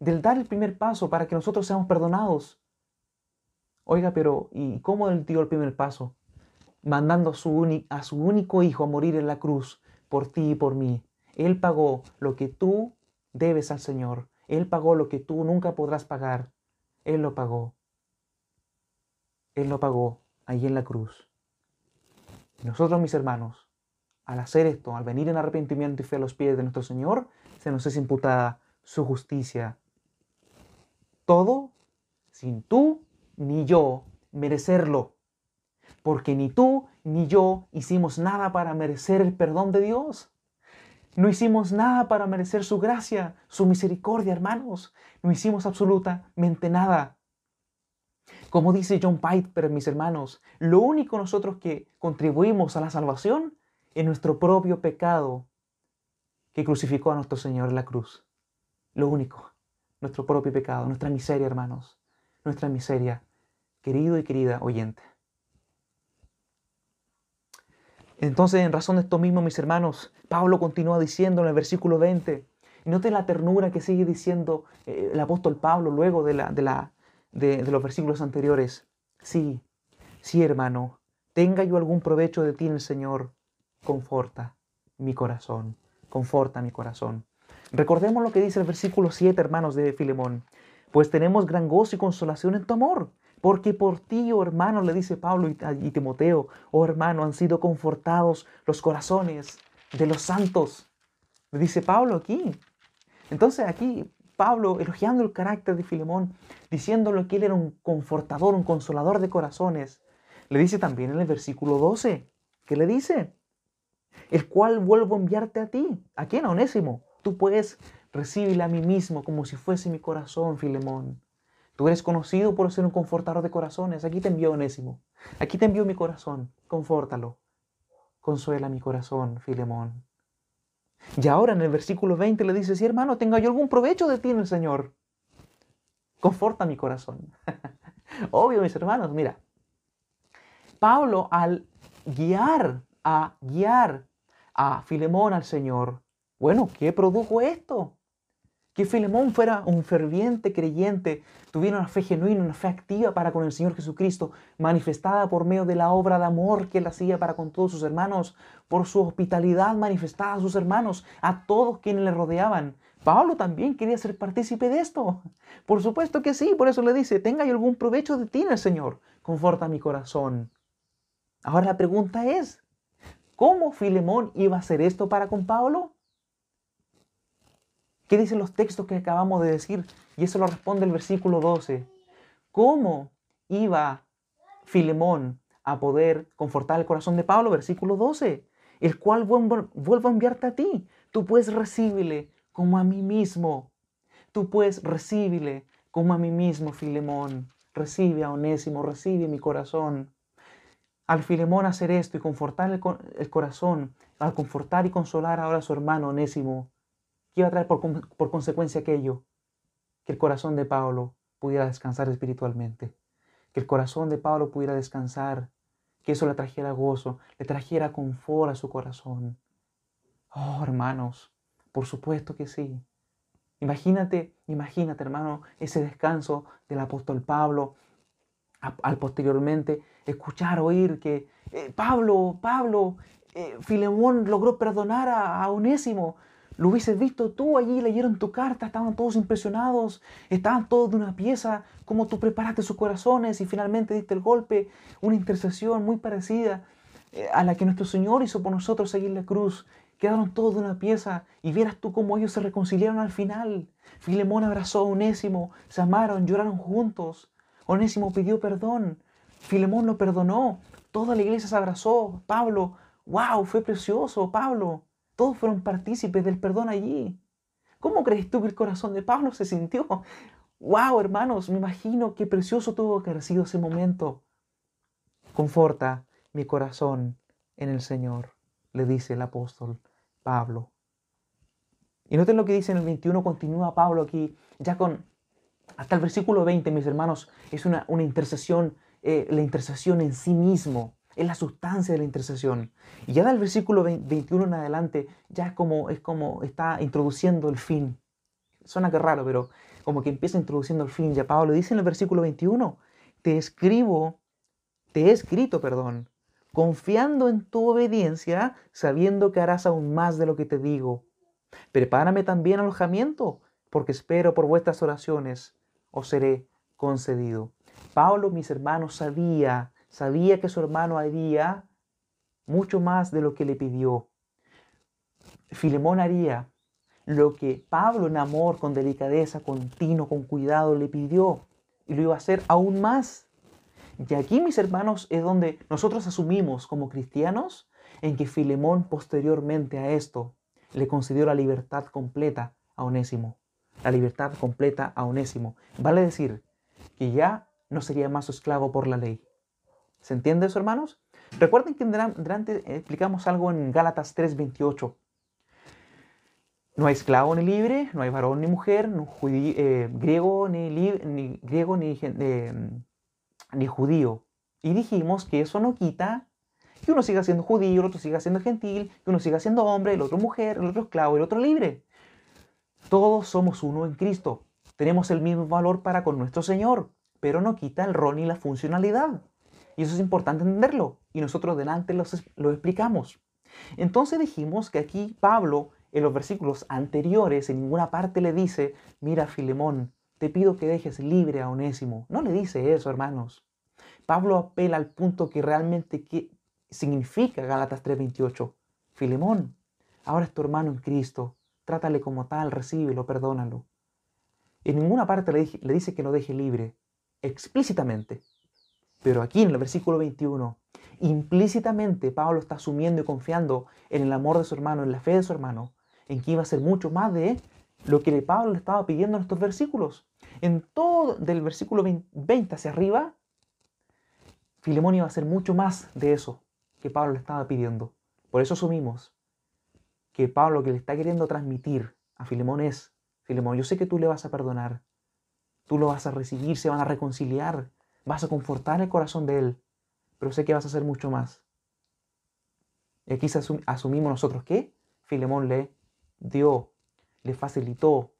del dar el primer paso para que nosotros seamos perdonados. Oiga, pero ¿y cómo Él dio el primer paso? Mandando a su, a su único hijo a morir en la cruz por ti y por mí. Él pagó lo que tú debes al Señor. Él pagó lo que tú nunca podrás pagar. Él lo pagó. Él lo pagó ahí en la cruz. Nosotros, mis hermanos, al hacer esto, al venir en arrepentimiento y fe a los pies de nuestro Señor, se nos es imputada su justicia. Todo sin tú ni yo merecerlo. Porque ni tú ni yo hicimos nada para merecer el perdón de Dios. No hicimos nada para merecer su gracia, su misericordia, hermanos. No hicimos absolutamente nada. Como dice John Piper, mis hermanos, lo único nosotros que contribuimos a la salvación es nuestro propio pecado que crucificó a nuestro Señor en la cruz. Lo único, nuestro propio pecado, nuestra miseria, hermanos, nuestra miseria, querido y querida oyente. Entonces, en razón de esto mismo, mis hermanos, Pablo continúa diciendo en el versículo 20, y note la ternura que sigue diciendo eh, el apóstol Pablo luego de, de, los versículos anteriores. Sí, sí, hermano, tenga yo algún provecho de ti en el Señor, conforta mi corazón, conforta mi corazón. Recordemos lo que dice el versículo 7, hermanos de Filemón, pues tenemos gran gozo y consolación en tu amor porque por ti, oh hermano, le dice Pablo y, Timoteo, oh hermano, han sido confortados los corazones de los santos. Le dice Pablo aquí. Entonces aquí Pablo, elogiando el carácter de Filemón, diciéndole que él era un confortador, un consolador de corazones, le dice también en el versículo 12, ¿qué le dice? El cual vuelvo a enviarte a ti. ¿A quién? A Onésimo. Tú puedes recibirle a mí mismo como si fuese mi corazón, Filemón. Tú eres conocido por ser un confortador de corazones. Aquí te envío Onésimo. Aquí te envío mi corazón. Confórtalo. Consuela mi corazón, Filemón. Y ahora en el versículo 20 le dice, sí hermano, tenga yo algún provecho de ti en el Señor. Conforta mi corazón. Obvio, mis hermanos, mira. Pablo al guiar, a guiar a Filemón al Señor, bueno, ¿qué produjo esto? Que Filemón fuera un ferviente creyente, tuviera una fe genuina, una fe activa para con el Señor Jesucristo, manifestada por medio de la obra de amor que él hacía para con todos sus hermanos, por su hospitalidad manifestada a sus hermanos, a todos quienes le rodeaban. Pablo también quería ser partícipe de esto. Por supuesto que sí, por eso le dice, tenga yo algún provecho de ti el Señor, conforta mi corazón. Ahora la pregunta es, ¿cómo Filemón iba a hacer esto para con Pablo? ¿Qué dicen los textos que acabamos de decir? Y eso lo responde el versículo 12. ¿Cómo iba Filemón a poder confortar el corazón de Pablo? Versículo 12. El cual vuelvo a enviarte a ti. Tú puedes recibirle como a mí mismo. Tú puedes recibirle como a mí mismo, Filemón. Recibe a Onésimo, recibe mi corazón. Al Filemón hacer esto y confortar el, el corazón, al confortar y consolar ahora a su hermano Onésimo, ¿Qué iba a traer por, consecuencia aquello? Que el corazón de Pablo pudiera descansar espiritualmente. Que el corazón de Pablo pudiera descansar. Que eso le trajera gozo, le trajera confort a su corazón. Oh, hermanos, por supuesto que sí. Imagínate, imagínate, hermano, ese descanso del apóstol Pablo al posteriormente escuchar, oír que eh, Pablo, Pablo, eh, Filemón logró perdonar a, a. Lo hubieses visto tú allí, leyeron tu carta, estaban todos impresionados, estaban todos de una pieza, como tú preparaste sus corazones y finalmente diste el golpe, una intercesión muy parecida eh, a la que nuestro Señor hizo por nosotros seguir la cruz. Quedaron todos de una pieza y vieras tú cómo ellos se reconciliaron al final. Filemón abrazó a Onésimo, se amaron, lloraron juntos. Onésimo pidió perdón, Filemón lo perdonó, toda la iglesia se abrazó. Pablo, wow, fue precioso, Pablo. Todos fueron partícipes del perdón allí. ¿Cómo crees tú que el corazón de Pablo se sintió? ¡Wow, hermanos! Me imagino qué precioso tuvo que haber sido ese momento. Conforta mi corazón en el Señor, le dice el apóstol Pablo. Y noten lo que dice en el 21, continúa Pablo aquí, ya con hasta el versículo 20, mis hermanos, es una, intercesión, eh, la intercesión en sí mismo es la sustancia de la intercesión. Y ya del versículo 21 en adelante, ya es como, es como está introduciendo el fin. Suena que raro, pero como que empieza introduciendo el fin. Ya Pablo dice en el versículo 21, te escribo, te he escrito, perdón, confiando en tu obediencia, sabiendo que harás aún más de lo que te digo. Prepárame también alojamiento, porque espero por vuestras oraciones, os seré concedido. Pablo, mis hermanos, sabía Sabía que su hermano haría mucho más de lo que le pidió. Filemón haría lo que Pablo en amor, con delicadeza, continuo, con cuidado le pidió y lo iba a hacer aún más. Y aquí, mis hermanos, es donde nosotros asumimos como cristianos en que Filemón posteriormente a esto le concedió la libertad completa a Onésimo. La libertad completa a Onésimo. Vale decir que ya no sería más su esclavo por la ley. ¿Se entiende eso, hermanos? Recuerden que delante explicamos algo en Gálatas 3:28. No hay esclavo ni libre, no hay varón ni mujer, no eh, griego ni, ni, griego ni, eh, ni judío. Y dijimos que eso no quita que uno siga siendo judío, el otro siga siendo gentil, que uno siga siendo hombre, el otro mujer, el otro esclavo, el otro libre. Todos somos uno en Cristo. Tenemos el mismo valor para con nuestro Señor, pero no quita el rol ni la funcionalidad. Y eso es importante entenderlo. Y nosotros delante lo explicamos. Entonces dijimos que aquí Pablo, en los versículos anteriores, en ninguna parte le dice, mira Filemón, te pido que dejes libre a Onésimo. No le dice eso, hermanos. Pablo apela al punto que realmente significa Gálatas 3:28. Filemón, ahora es tu hermano en Cristo. Trátale como tal, recíbelo, perdónalo. En ninguna parte le, le dice que lo deje libre, explícitamente. Pero aquí en el versículo 21, implícitamente Pablo está asumiendo y confiando en el amor de su hermano, en la fe de su hermano, en que iba a ser mucho más de lo que Pablo le estaba pidiendo en estos versículos. En todo, del versículo 20 hacia arriba, Filemón iba a hacer mucho más de eso que Pablo le estaba pidiendo. Por eso asumimos que Pablo lo que le está queriendo transmitir a Filemón es, Filemón, yo sé que tú le vas a perdonar, tú lo vas a recibir, se van a reconciliar, vas a confortar el corazón de él, pero sé que vas a hacer mucho más. Y aquí asumimos nosotros que Filemón le dio, le facilitó,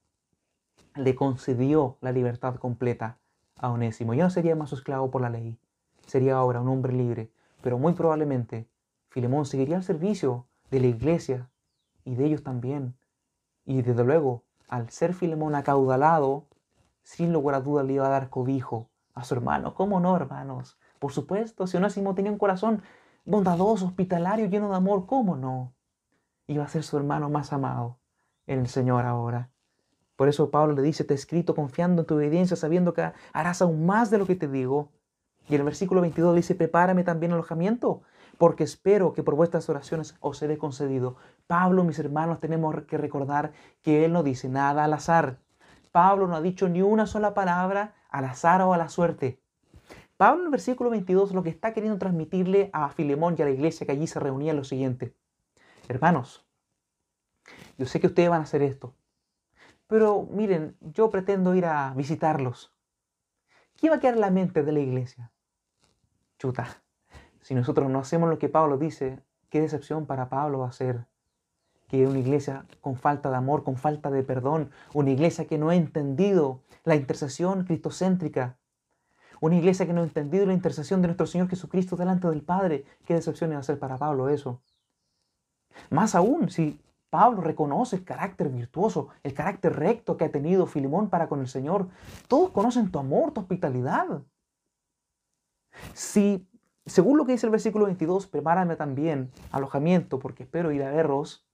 le concedió la libertad completa a Onésimo. Ya no sería más su esclavo por la ley, sería ahora un hombre libre, pero muy probablemente Filemón seguiría al servicio de la iglesia y de ellos también. Y desde luego, al ser Filemón acaudalado, sin lugar a duda le iba a dar cobijo a su hermano. ¿Cómo no, hermanos? Por supuesto, si Onésimo tenía un corazón bondadoso, hospitalario, lleno de amor, ¿cómo no? Iba a ser su hermano más amado en el Señor ahora. Por eso Pablo le dice, te he escrito confiando en tu obediencia, sabiendo que harás aún más de lo que te digo. Y el versículo 22 dice, prepárame también alojamiento, porque espero que por vuestras oraciones os seré concedido. Pablo, mis hermanos, tenemos que recordar que él no dice nada al azar. Pablo no ha dicho ni una sola palabra al azar o a la suerte. Pablo en el versículo 22 lo que está queriendo transmitirle a Filemón y a la iglesia que allí se reunía es lo siguiente. Hermanos, yo sé que ustedes van a hacer esto, pero miren, yo pretendo ir a visitarlos. ¿Qué va a quedar en la mente de la iglesia? Chuta, si nosotros no hacemos lo que Pablo dice, qué decepción para Pablo va a ser que una iglesia con falta de amor, con falta de perdón, una iglesia que no ha entendido la intercesión cristocéntrica, una iglesia que no ha entendido la intercesión de nuestro Señor Jesucristo delante del Padre. ¿Qué decepción iba a ser para Pablo eso? Más aún, si Pablo reconoce el carácter virtuoso, el carácter recto que ha tenido Filemón para con el Señor, todos conocen tu amor, tu hospitalidad. Si, según lo que dice el versículo 22, prepárame también alojamiento porque espero ir a verlos,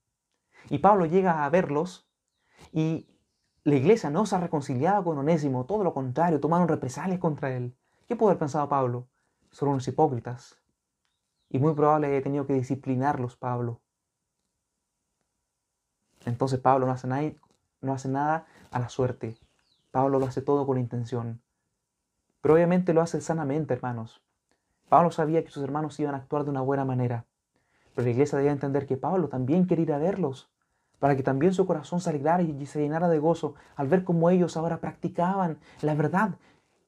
y Pablo llega a verlos y la iglesia no se ha reconciliado con Onésimo, todo lo contrario, tomaron represalias contra él. ¿Qué puede haber pensado Pablo? Son unos hipócritas. Y muy probable haya tenido que disciplinarlos Pablo. Entonces Pablo no hace, nada, no hace nada a la suerte. Pablo lo hace todo con intención. Pero obviamente lo hace sanamente, hermanos. Pablo sabía que sus hermanos iban a actuar de una buena manera. Pero la iglesia debía entender que Pablo también quería ir a verlos para que también su corazón se alegrara y se llenara de gozo al ver cómo ellos ahora practicaban la verdad.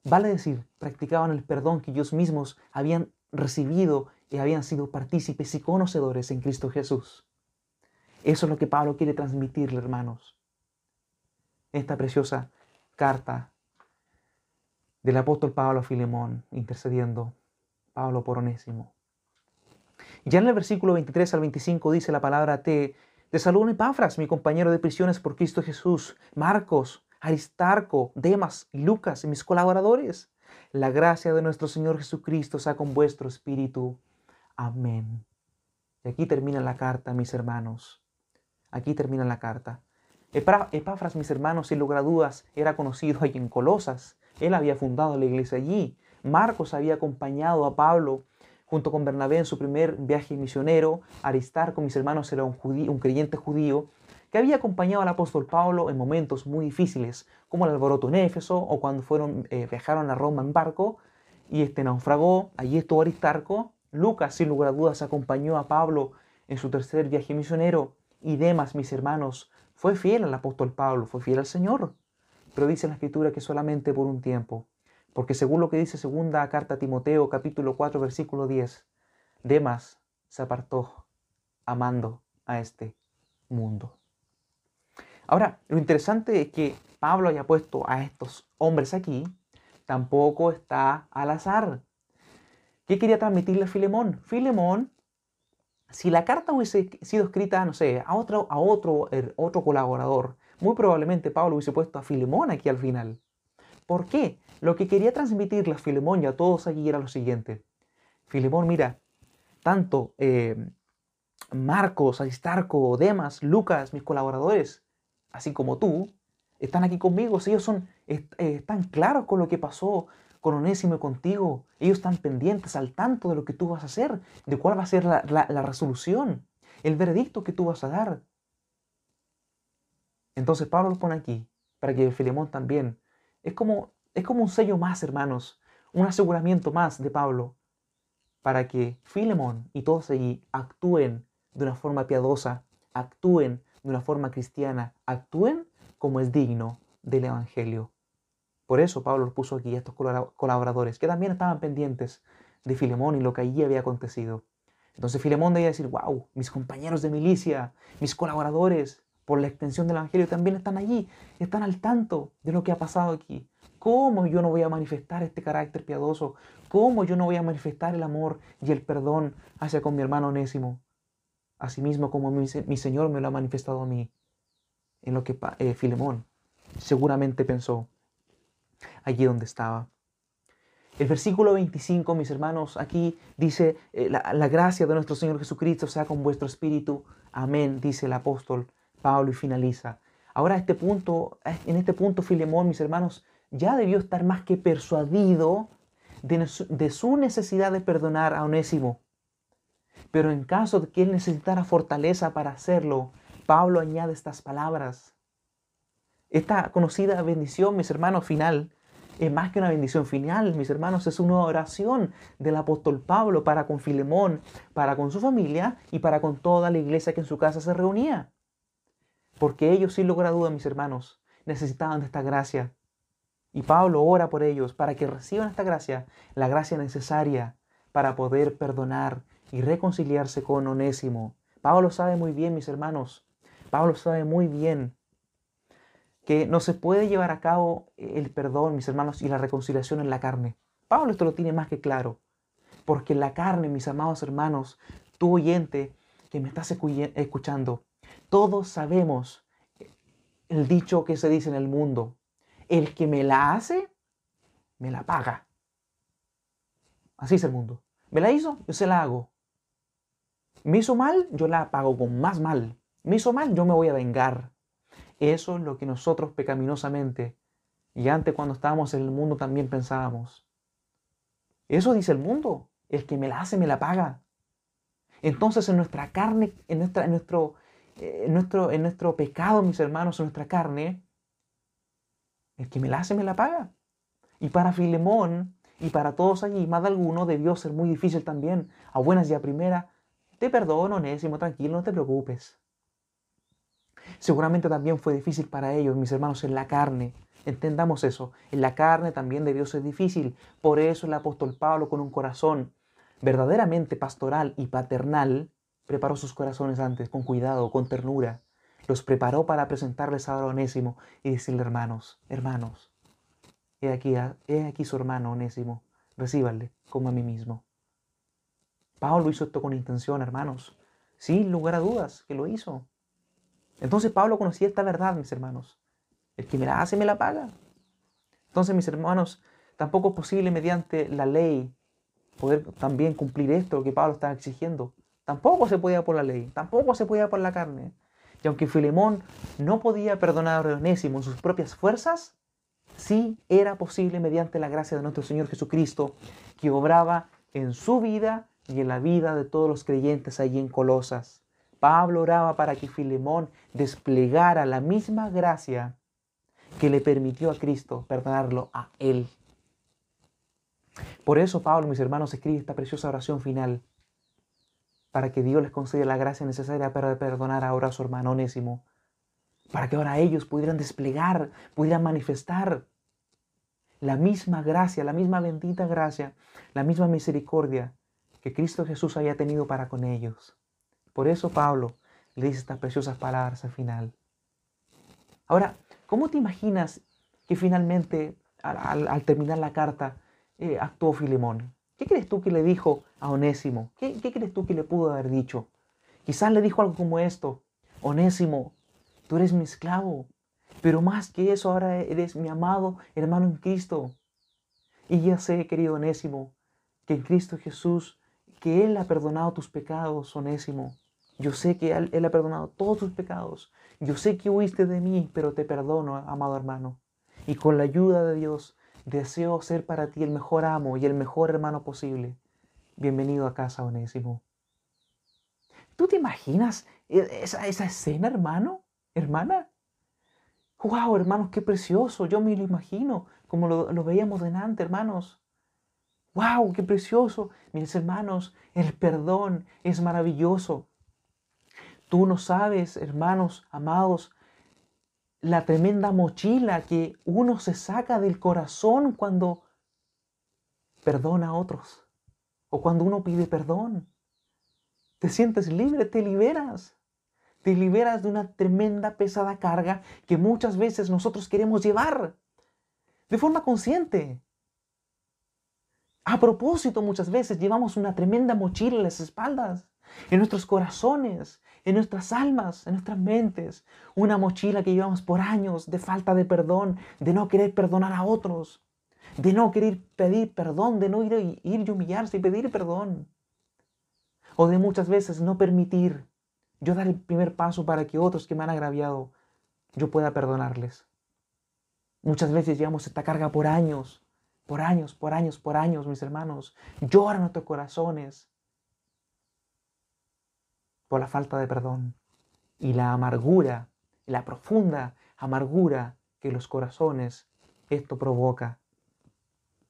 Vale decir, practicaban el perdón que ellos mismos habían recibido y habían sido partícipes y conocedores en Cristo Jesús. Eso es lo que Pablo quiere transmitirle, hermanos. Esta preciosa carta del apóstol Pablo a Filemón, intercediendo Pablo por Onésimo. Ya en el versículo 23 al 25 dice la palabra te te saludan Epafras, mi compañero de prisiones por Cristo Jesús, Marcos, Aristarco, Demas y Lucas, mis colaboradores. La gracia de nuestro Señor Jesucristo sea con vuestro espíritu. Amén. Y aquí termina la carta, mis hermanos. Aquí termina la carta. Epafras, mis hermanos, sin lugar a dudas, era conocido ahí en Colosas. Él había fundado la iglesia allí. Marcos había acompañado a Pablo junto con Bernabé en su primer viaje misionero, Aristarco, mis hermanos, era un, un creyente judío que había acompañado al apóstol Pablo en momentos muy difíciles, como el alboroto en Éfeso o cuando fueron, eh, viajaron a Roma en barco y este naufragó. Allí estuvo Aristarco. Lucas, sin lugar a dudas, acompañó a Pablo en su tercer viaje misionero. Y Demas, mis hermanos, fue fiel al apóstol Pablo, fue fiel al Señor. Pero dice la Escritura que solamente por un tiempo. Porque según lo que dice segunda carta a Timoteo, capítulo 4, versículo 10, Demas se apartó amando a este mundo. Ahora, lo interesante es que Pablo haya puesto a estos hombres aquí, tampoco está al azar. ¿Qué quería transmitirle a Filemón? Filemón, si la carta hubiese sido escrita, no sé, a otro, a otro, er, otro colaborador, muy probablemente Pablo hubiese puesto a Filemón aquí al final. ¿Por qué? Lo que quería transmitirle a Filemón y a todos allí era lo siguiente. Filemón, mira, tanto eh, Marcos, Aristarco, Demas, Lucas, mis colaboradores, así como tú, están aquí conmigo. Ellos son, eh, están claros con lo que pasó con Onésimo y contigo. Ellos están pendientes al tanto de lo que tú vas a hacer, de cuál va a ser la, la resolución, el veredicto que tú vas a dar. Entonces Pablo lo pone aquí para que Filemón también Es como, es como un sello más, hermanos, un aseguramiento más de Pablo para que Filemón y todos allí actúen de una forma piadosa, actúen de una forma cristiana, actúen como es digno del Evangelio. Por eso Pablo puso aquí a estos colaboradores que también estaban pendientes de Filemón y lo que allí había acontecido. Entonces Filemón debía decir, wow, mis compañeros de milicia, mis colaboradores por la extensión del Evangelio también están allí, están al tanto de lo que ha pasado aquí. ¿Cómo yo no voy a manifestar este carácter piadoso? ¿Cómo yo no voy a manifestar el amor y el perdón hacia con mi hermano Onésimo? Asimismo como mi, Señor me lo ha manifestado a mí. En lo que eh, Filemón seguramente pensó allí donde estaba. El versículo 25, mis hermanos, aquí dice, eh, la, gracia de nuestro Señor Jesucristo sea con vuestro espíritu. Amén, dice el apóstol Pablo y finaliza. Ahora este punto, en este punto Filemón, mis hermanos, ya debió estar más que persuadido de, su necesidad de perdonar a Onésimo. Pero en caso de que él necesitara fortaleza para hacerlo, Pablo añade estas palabras. Esta conocida bendición, mis hermanos, final, es más que una bendición final, mis hermanos, es una oración del apóstol Pablo para con Filemón, para con su familia y para con toda la iglesia que en su casa se reunía. Porque ellos, sin lugar a duda, mis hermanos, necesitaban de esta gracia. Y Pablo ora por ellos para que reciban esta gracia, la gracia necesaria para poder perdonar y reconciliarse con Onésimo. Pablo sabe muy bien, mis hermanos, Pablo sabe muy bien que no se puede llevar a cabo el perdón, mis hermanos, y la reconciliación en la carne. Pablo esto lo tiene más que claro, porque en la carne, mis amados hermanos, tú oyente que me estás escuchando, todos sabemos el dicho que se dice en el mundo, el que me la hace, me la paga. Así es el mundo. ¿Me la hizo? Yo se la hago. Me hizo mal, yo la pago con más mal. Me hizo mal, yo me voy a vengar. Eso es lo que nosotros pecaminosamente y antes cuando estábamos en el mundo también pensábamos. Eso dice el mundo. El que me la hace, me la paga. Entonces en nuestra carne, en, nuestra, en, nuestro, eh, en, nuestro, en nuestro pecado, mis hermanos, en nuestra carne, el que me la hace, me la paga. Y para Filemón y para todos allí, más de alguno, debió ser muy difícil también. A buenas y a primera, te perdono, Onésimo, tranquilo, no te preocupes. Seguramente también fue difícil para ellos, mis hermanos, en la carne. Entendamos eso. En la carne también debió ser difícil. Por eso el apóstol Pablo, con un corazón verdaderamente pastoral y paternal, preparó sus corazones antes, con cuidado, con ternura, los preparó para presentarles a Onésimo y decirle, hermanos, hermanos, he aquí, he aquí su hermano Onésimo, recíbanle como a mí mismo. Pablo hizo esto con intención, hermanos, sin lugar a dudas que lo hizo. Entonces Pablo conocía esta verdad, mis hermanos. El que me la hace, me la paga. Entonces, mis hermanos, tampoco es posible mediante la ley poder también cumplir esto que Pablo estaba exigiendo. Tampoco se podía por la ley, tampoco se podía por la carne. Y aunque Filemón no podía perdonar a Onésimo en sus propias fuerzas, sí era posible mediante la gracia de nuestro Señor Jesucristo, que obraba en su vida y en la vida de todos los creyentes allí en Colosas. Pablo oraba para que Filemón desplegara la misma gracia que le permitió a Cristo perdonarlo a él. Por eso Pablo, mis hermanos, escribe esta preciosa oración final para que Dios les conceda la gracia necesaria para perdonar ahora a su hermano Onésimo, para que ahora ellos pudieran desplegar, pudieran manifestar la misma gracia, la misma bendita gracia, la misma misericordia que Cristo Jesús había tenido para con ellos. Por eso Pablo le dice estas preciosas palabras al final. Ahora, ¿cómo te imaginas que finalmente, al, terminar la carta, eh, actuó Filemón? ¿Qué crees tú que le dijo a Onésimo? ¿Qué, crees tú que le pudo haber dicho? Quizás le dijo algo como esto. Onésimo, tú eres mi esclavo, pero más que eso ahora eres mi amado hermano en Cristo. Y ya sé, querido Onésimo, que en Cristo Jesús, que Él ha perdonado tus pecados, Onésimo. Yo sé que Él, Él ha perdonado todos tus pecados. Yo sé que huiste de mí, pero te perdono, amado hermano. Y con la ayuda de Dios, Deseo ser para ti el mejor amo y el mejor hermano posible. Bienvenido a casa, Onésimo. ¿Tú te imaginas esa, esa escena, hermano? ¿Hermana? ¡Wow, hermanos, qué precioso! Yo me lo imagino, como lo, lo veíamos delante, hermanos. ¡Wow, qué precioso! Mis hermanos, el perdón es maravilloso. Tú no sabes, hermanos, amados, la tremenda mochila que uno se saca del corazón cuando perdona a otros o cuando uno pide perdón. Te sientes libre, te liberas. Te liberas de una tremenda pesada carga que muchas veces nosotros queremos llevar de forma consciente. A propósito, muchas veces llevamos una tremenda mochila en las espaldas, en nuestros corazones, en nuestras almas, en nuestras mentes. Una mochila que llevamos por años de falta de perdón, de no querer perdonar a otros, de no querer pedir perdón, de no ir, ir y humillarse y pedir perdón. O de muchas veces no permitir yo dar el primer paso para que otros que me han agraviado, yo pueda perdonarles. Muchas veces llevamos esta carga por años, por años, por años, por años, mis hermanos. Lloran nuestros corazones por la falta de perdón y la amargura, la profunda amargura que los corazones esto provoca.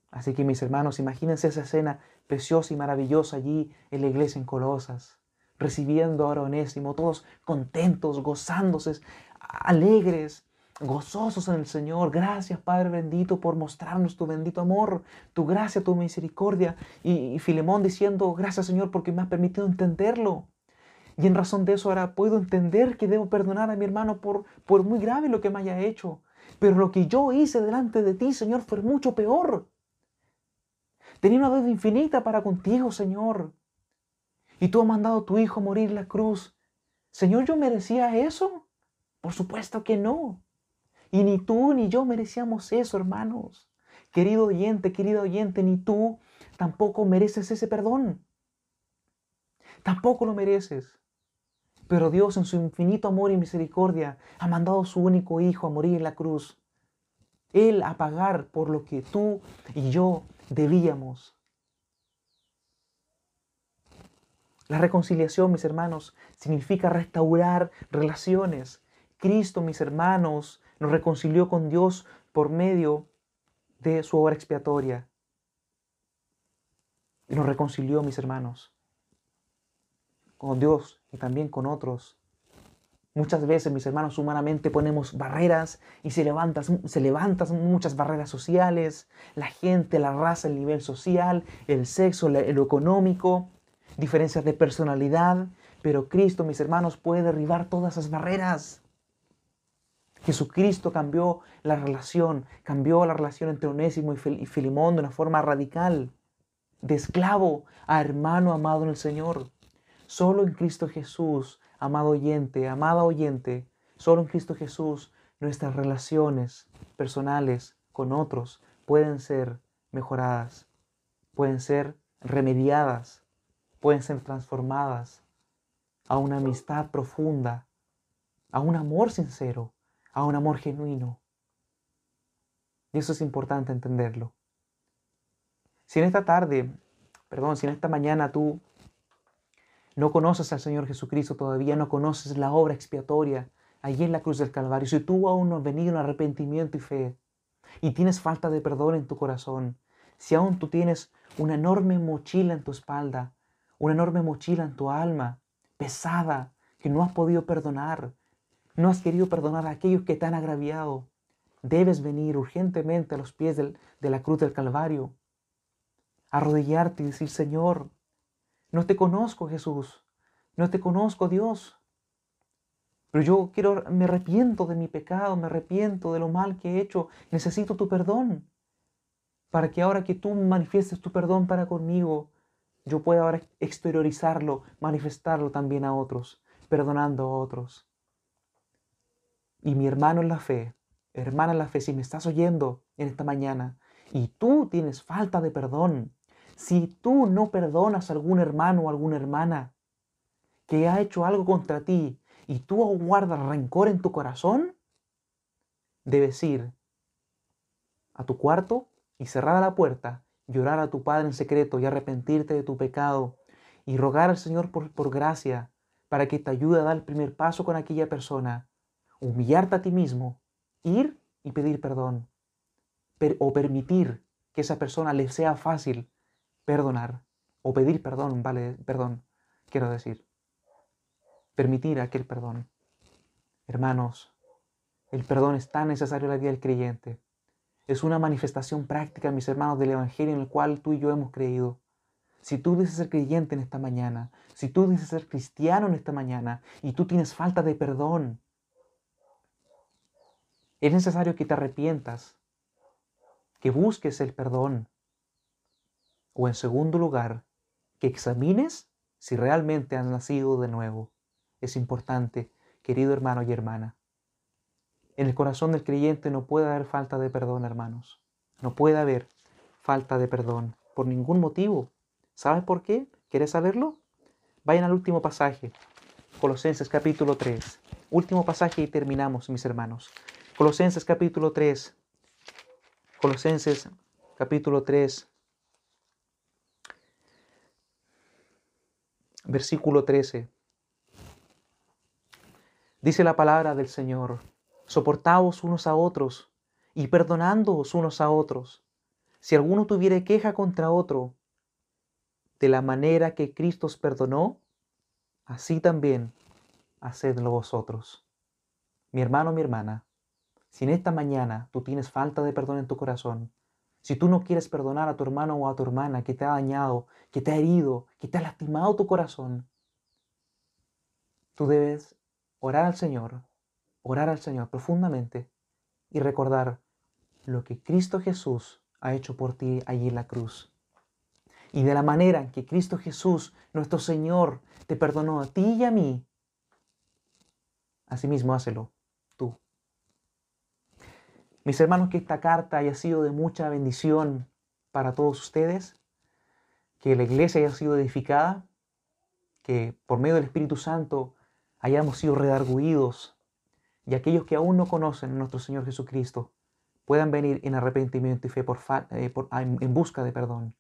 Así que mis hermanos, imagínense esa escena preciosa y maravillosa allí en la iglesia en Colosas, recibiendo a Onésimo, todos contentos, gozándose, alegres, gozosos en el Señor. Gracias, Padre bendito, por mostrarnos tu bendito amor, tu gracia, tu misericordia. Y, y Filemón diciendo, gracias, Señor, porque me has permitido entenderlo. Y en razón de eso ahora puedo entender que debo perdonar a mi hermano por, por muy grave lo que me haya hecho. Pero lo que yo hice delante de ti, Señor, fue mucho peor. Tenía una deuda infinita para contigo, Señor. Y tú has mandado a tu Hijo morir en la cruz. Señor, ¿yo merecía eso? Por supuesto que no. Y ni tú ni yo merecíamos eso, hermanos. Querido oyente, querido oyente, ni tú tampoco mereces ese perdón. Tampoco lo mereces. Pero Dios en su infinito amor y misericordia ha mandado a su único Hijo a morir en la cruz. Él a pagar por lo que tú y yo debíamos. La reconciliación, mis hermanos, significa restaurar relaciones. Cristo, mis hermanos, nos reconcilió con Dios por medio de su obra expiatoria. Y nos reconcilió, mis hermanos con Dios y también con otros. Muchas veces, mis hermanos, humanamente ponemos barreras y se levantan, se levantan muchas barreras sociales, la gente, la raza, el nivel social, el sexo, lo económico, diferencias de personalidad, pero Cristo, mis hermanos, puede derribar todas esas barreras. Jesucristo cambió la relación, cambió la relación entre Onésimo y Filimón de una forma radical, de esclavo a hermano amado en el Señor. Solo en Cristo Jesús, amado oyente, amada oyente, solo en Cristo Jesús nuestras relaciones personales con otros pueden ser mejoradas, pueden ser remediadas, pueden ser transformadas a una amistad profunda, a un amor sincero, a un amor genuino. Y eso es importante entenderlo. Si en esta tarde, perdón, si en esta mañana tú no conoces al Señor Jesucristo todavía, no conoces la obra expiatoria allí en la cruz del Calvario, si tú aún no has venido en arrepentimiento y fe y tienes falta de perdón en tu corazón, si aún tú tienes una enorme mochila en tu espalda, una enorme mochila en tu alma, pesada, que no has podido perdonar, no has querido perdonar a aquellos que te han agraviado, debes venir urgentemente a los pies de la cruz del Calvario, arrodillarte y decir, Señor, no te conozco, Jesús. No te conozco, Dios. Pero yo quiero, me arrepiento de mi pecado, me arrepiento de lo mal que he hecho. Necesito tu perdón. Para que ahora que tú manifiestes tu perdón para conmigo, yo pueda ahora exteriorizarlo, manifestarlo también a otros, perdonando a otros. Y mi hermano en la fe, hermana en la fe, si me estás oyendo en esta mañana y tú tienes falta de perdón, si tú no perdonas a algún hermano o alguna hermana que ha hecho algo contra ti y tú guardas rencor en tu corazón, debes ir a tu cuarto y cerrar la puerta, llorar a tu Padre en secreto y arrepentirte de tu pecado y rogar al Señor por, por gracia para que te ayude a dar el primer paso con aquella persona, humillarte a ti mismo ir y pedir perdón o permitir que esa persona le sea fácil perdonar o pedir perdón, vale, perdón, quiero decir. Permitir aquel perdón. Hermanos, el perdón es tan necesario en la vida del creyente. Es una manifestación práctica, mis hermanos, del Evangelio en el cual tú y yo hemos creído. Si tú dices ser creyente en esta mañana, si tú dices ser cristiano en esta mañana y tú tienes falta de perdón, es necesario que te arrepientas, que busques el perdón. O en segundo lugar, que examines si realmente has nacido de nuevo. Es importante, querido hermano y hermana. En el corazón del creyente no puede haber falta de perdón, hermanos. No puede haber falta de perdón por ningún motivo. ¿Sabes por qué? ¿Quieres saberlo? Vayan al último pasaje, Colosenses capítulo 3. Último pasaje y terminamos, mis hermanos. Colosenses capítulo 3. Colosenses capítulo 3. Versículo 13. Dice la palabra del Señor, soportaos unos a otros y perdonándoos unos a otros. Si alguno tuviere queja contra otro, de la manera que Cristo os perdonó, así también hacedlo vosotros. Mi hermano, mi hermana, si en esta mañana tú tienes falta de perdón en tu corazón, si tú no quieres perdonar a tu hermano o a tu hermana que te ha dañado, que te ha herido, que te ha lastimado tu corazón, tú debes orar al Señor, orar al Señor profundamente y recordar lo que Cristo Jesús ha hecho por ti allí en la cruz y de la manera en que Cristo Jesús, nuestro Señor, te perdonó a ti y a mí, asimismo hácelo. Mis hermanos, que esta carta haya sido de mucha bendición para todos ustedes, que la iglesia haya sido edificada, que por medio del Espíritu Santo hayamos sido redarguidos y aquellos que aún no conocen a nuestro Señor Jesucristo puedan venir en arrepentimiento y fe por, eh, en busca de perdón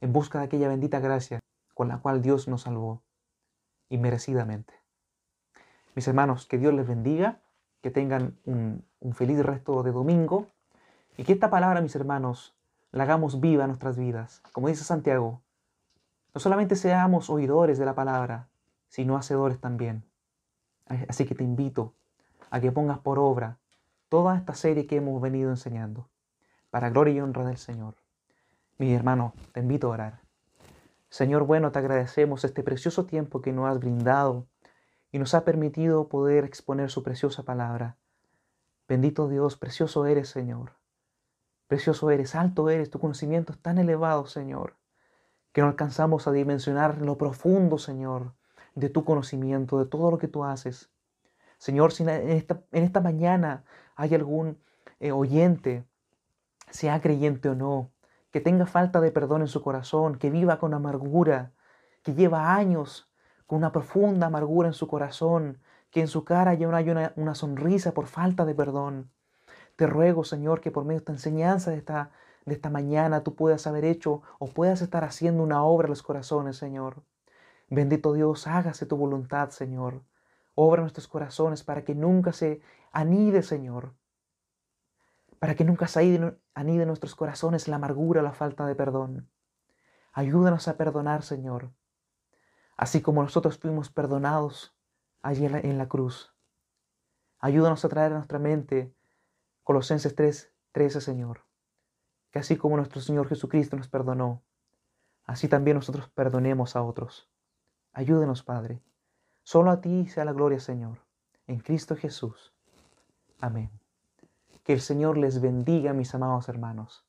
en busca de aquella bendita gracia con la cual Dios nos salvó inmerecidamente. Mis hermanos, que Dios les bendiga, que tengan un, feliz resto de domingo y que esta palabra, mis hermanos, la hagamos viva en nuestras vidas. Como dice Santiago, no solamente seamos oidores de la palabra, sino hacedores también. Así que te invito a que pongas por obra toda esta serie que hemos venido enseñando, para gloria y honra del Señor. Mi hermano, te invito a orar. Señor bueno, te agradecemos este precioso tiempo que nos has brindado y nos ha permitido poder exponer su preciosa palabra. Bendito Dios, precioso eres, Señor. Precioso eres, alto eres, tu conocimiento es tan elevado, Señor, que no alcanzamos a dimensionar lo profundo, Señor, de tu conocimiento, de todo lo que tú haces. Señor, si en esta, mañana hay algún eh, oyente, sea creyente o no, que tenga falta de perdón en su corazón, que viva con amargura, que lleva años con una profunda amargura en su corazón, que en su cara ya no hay una, sonrisa por falta de perdón. Te ruego, Señor, que por medio de esta enseñanza de esta, de esta mañana tú puedas haber hecho o puedas estar haciendo una obra en los corazones, Señor. Bendito Dios, hágase tu voluntad, Señor. Obra nuestros corazones para que nunca se anide, Señor, para que nunca se anide en nuestros corazones la amargura, la falta de perdón. Ayúdanos a perdonar, Señor, así como nosotros fuimos perdonados allí en la, cruz. Ayúdanos a traer a nuestra mente Colosenses 3, 13, Señor, que así como nuestro Señor Jesucristo nos perdonó, así también nosotros perdonemos a otros. Ayúdenos, Padre. Solo a ti sea la gloria, Señor, en Cristo Jesús. Amén. Que el Señor les bendiga, mis amados hermanos.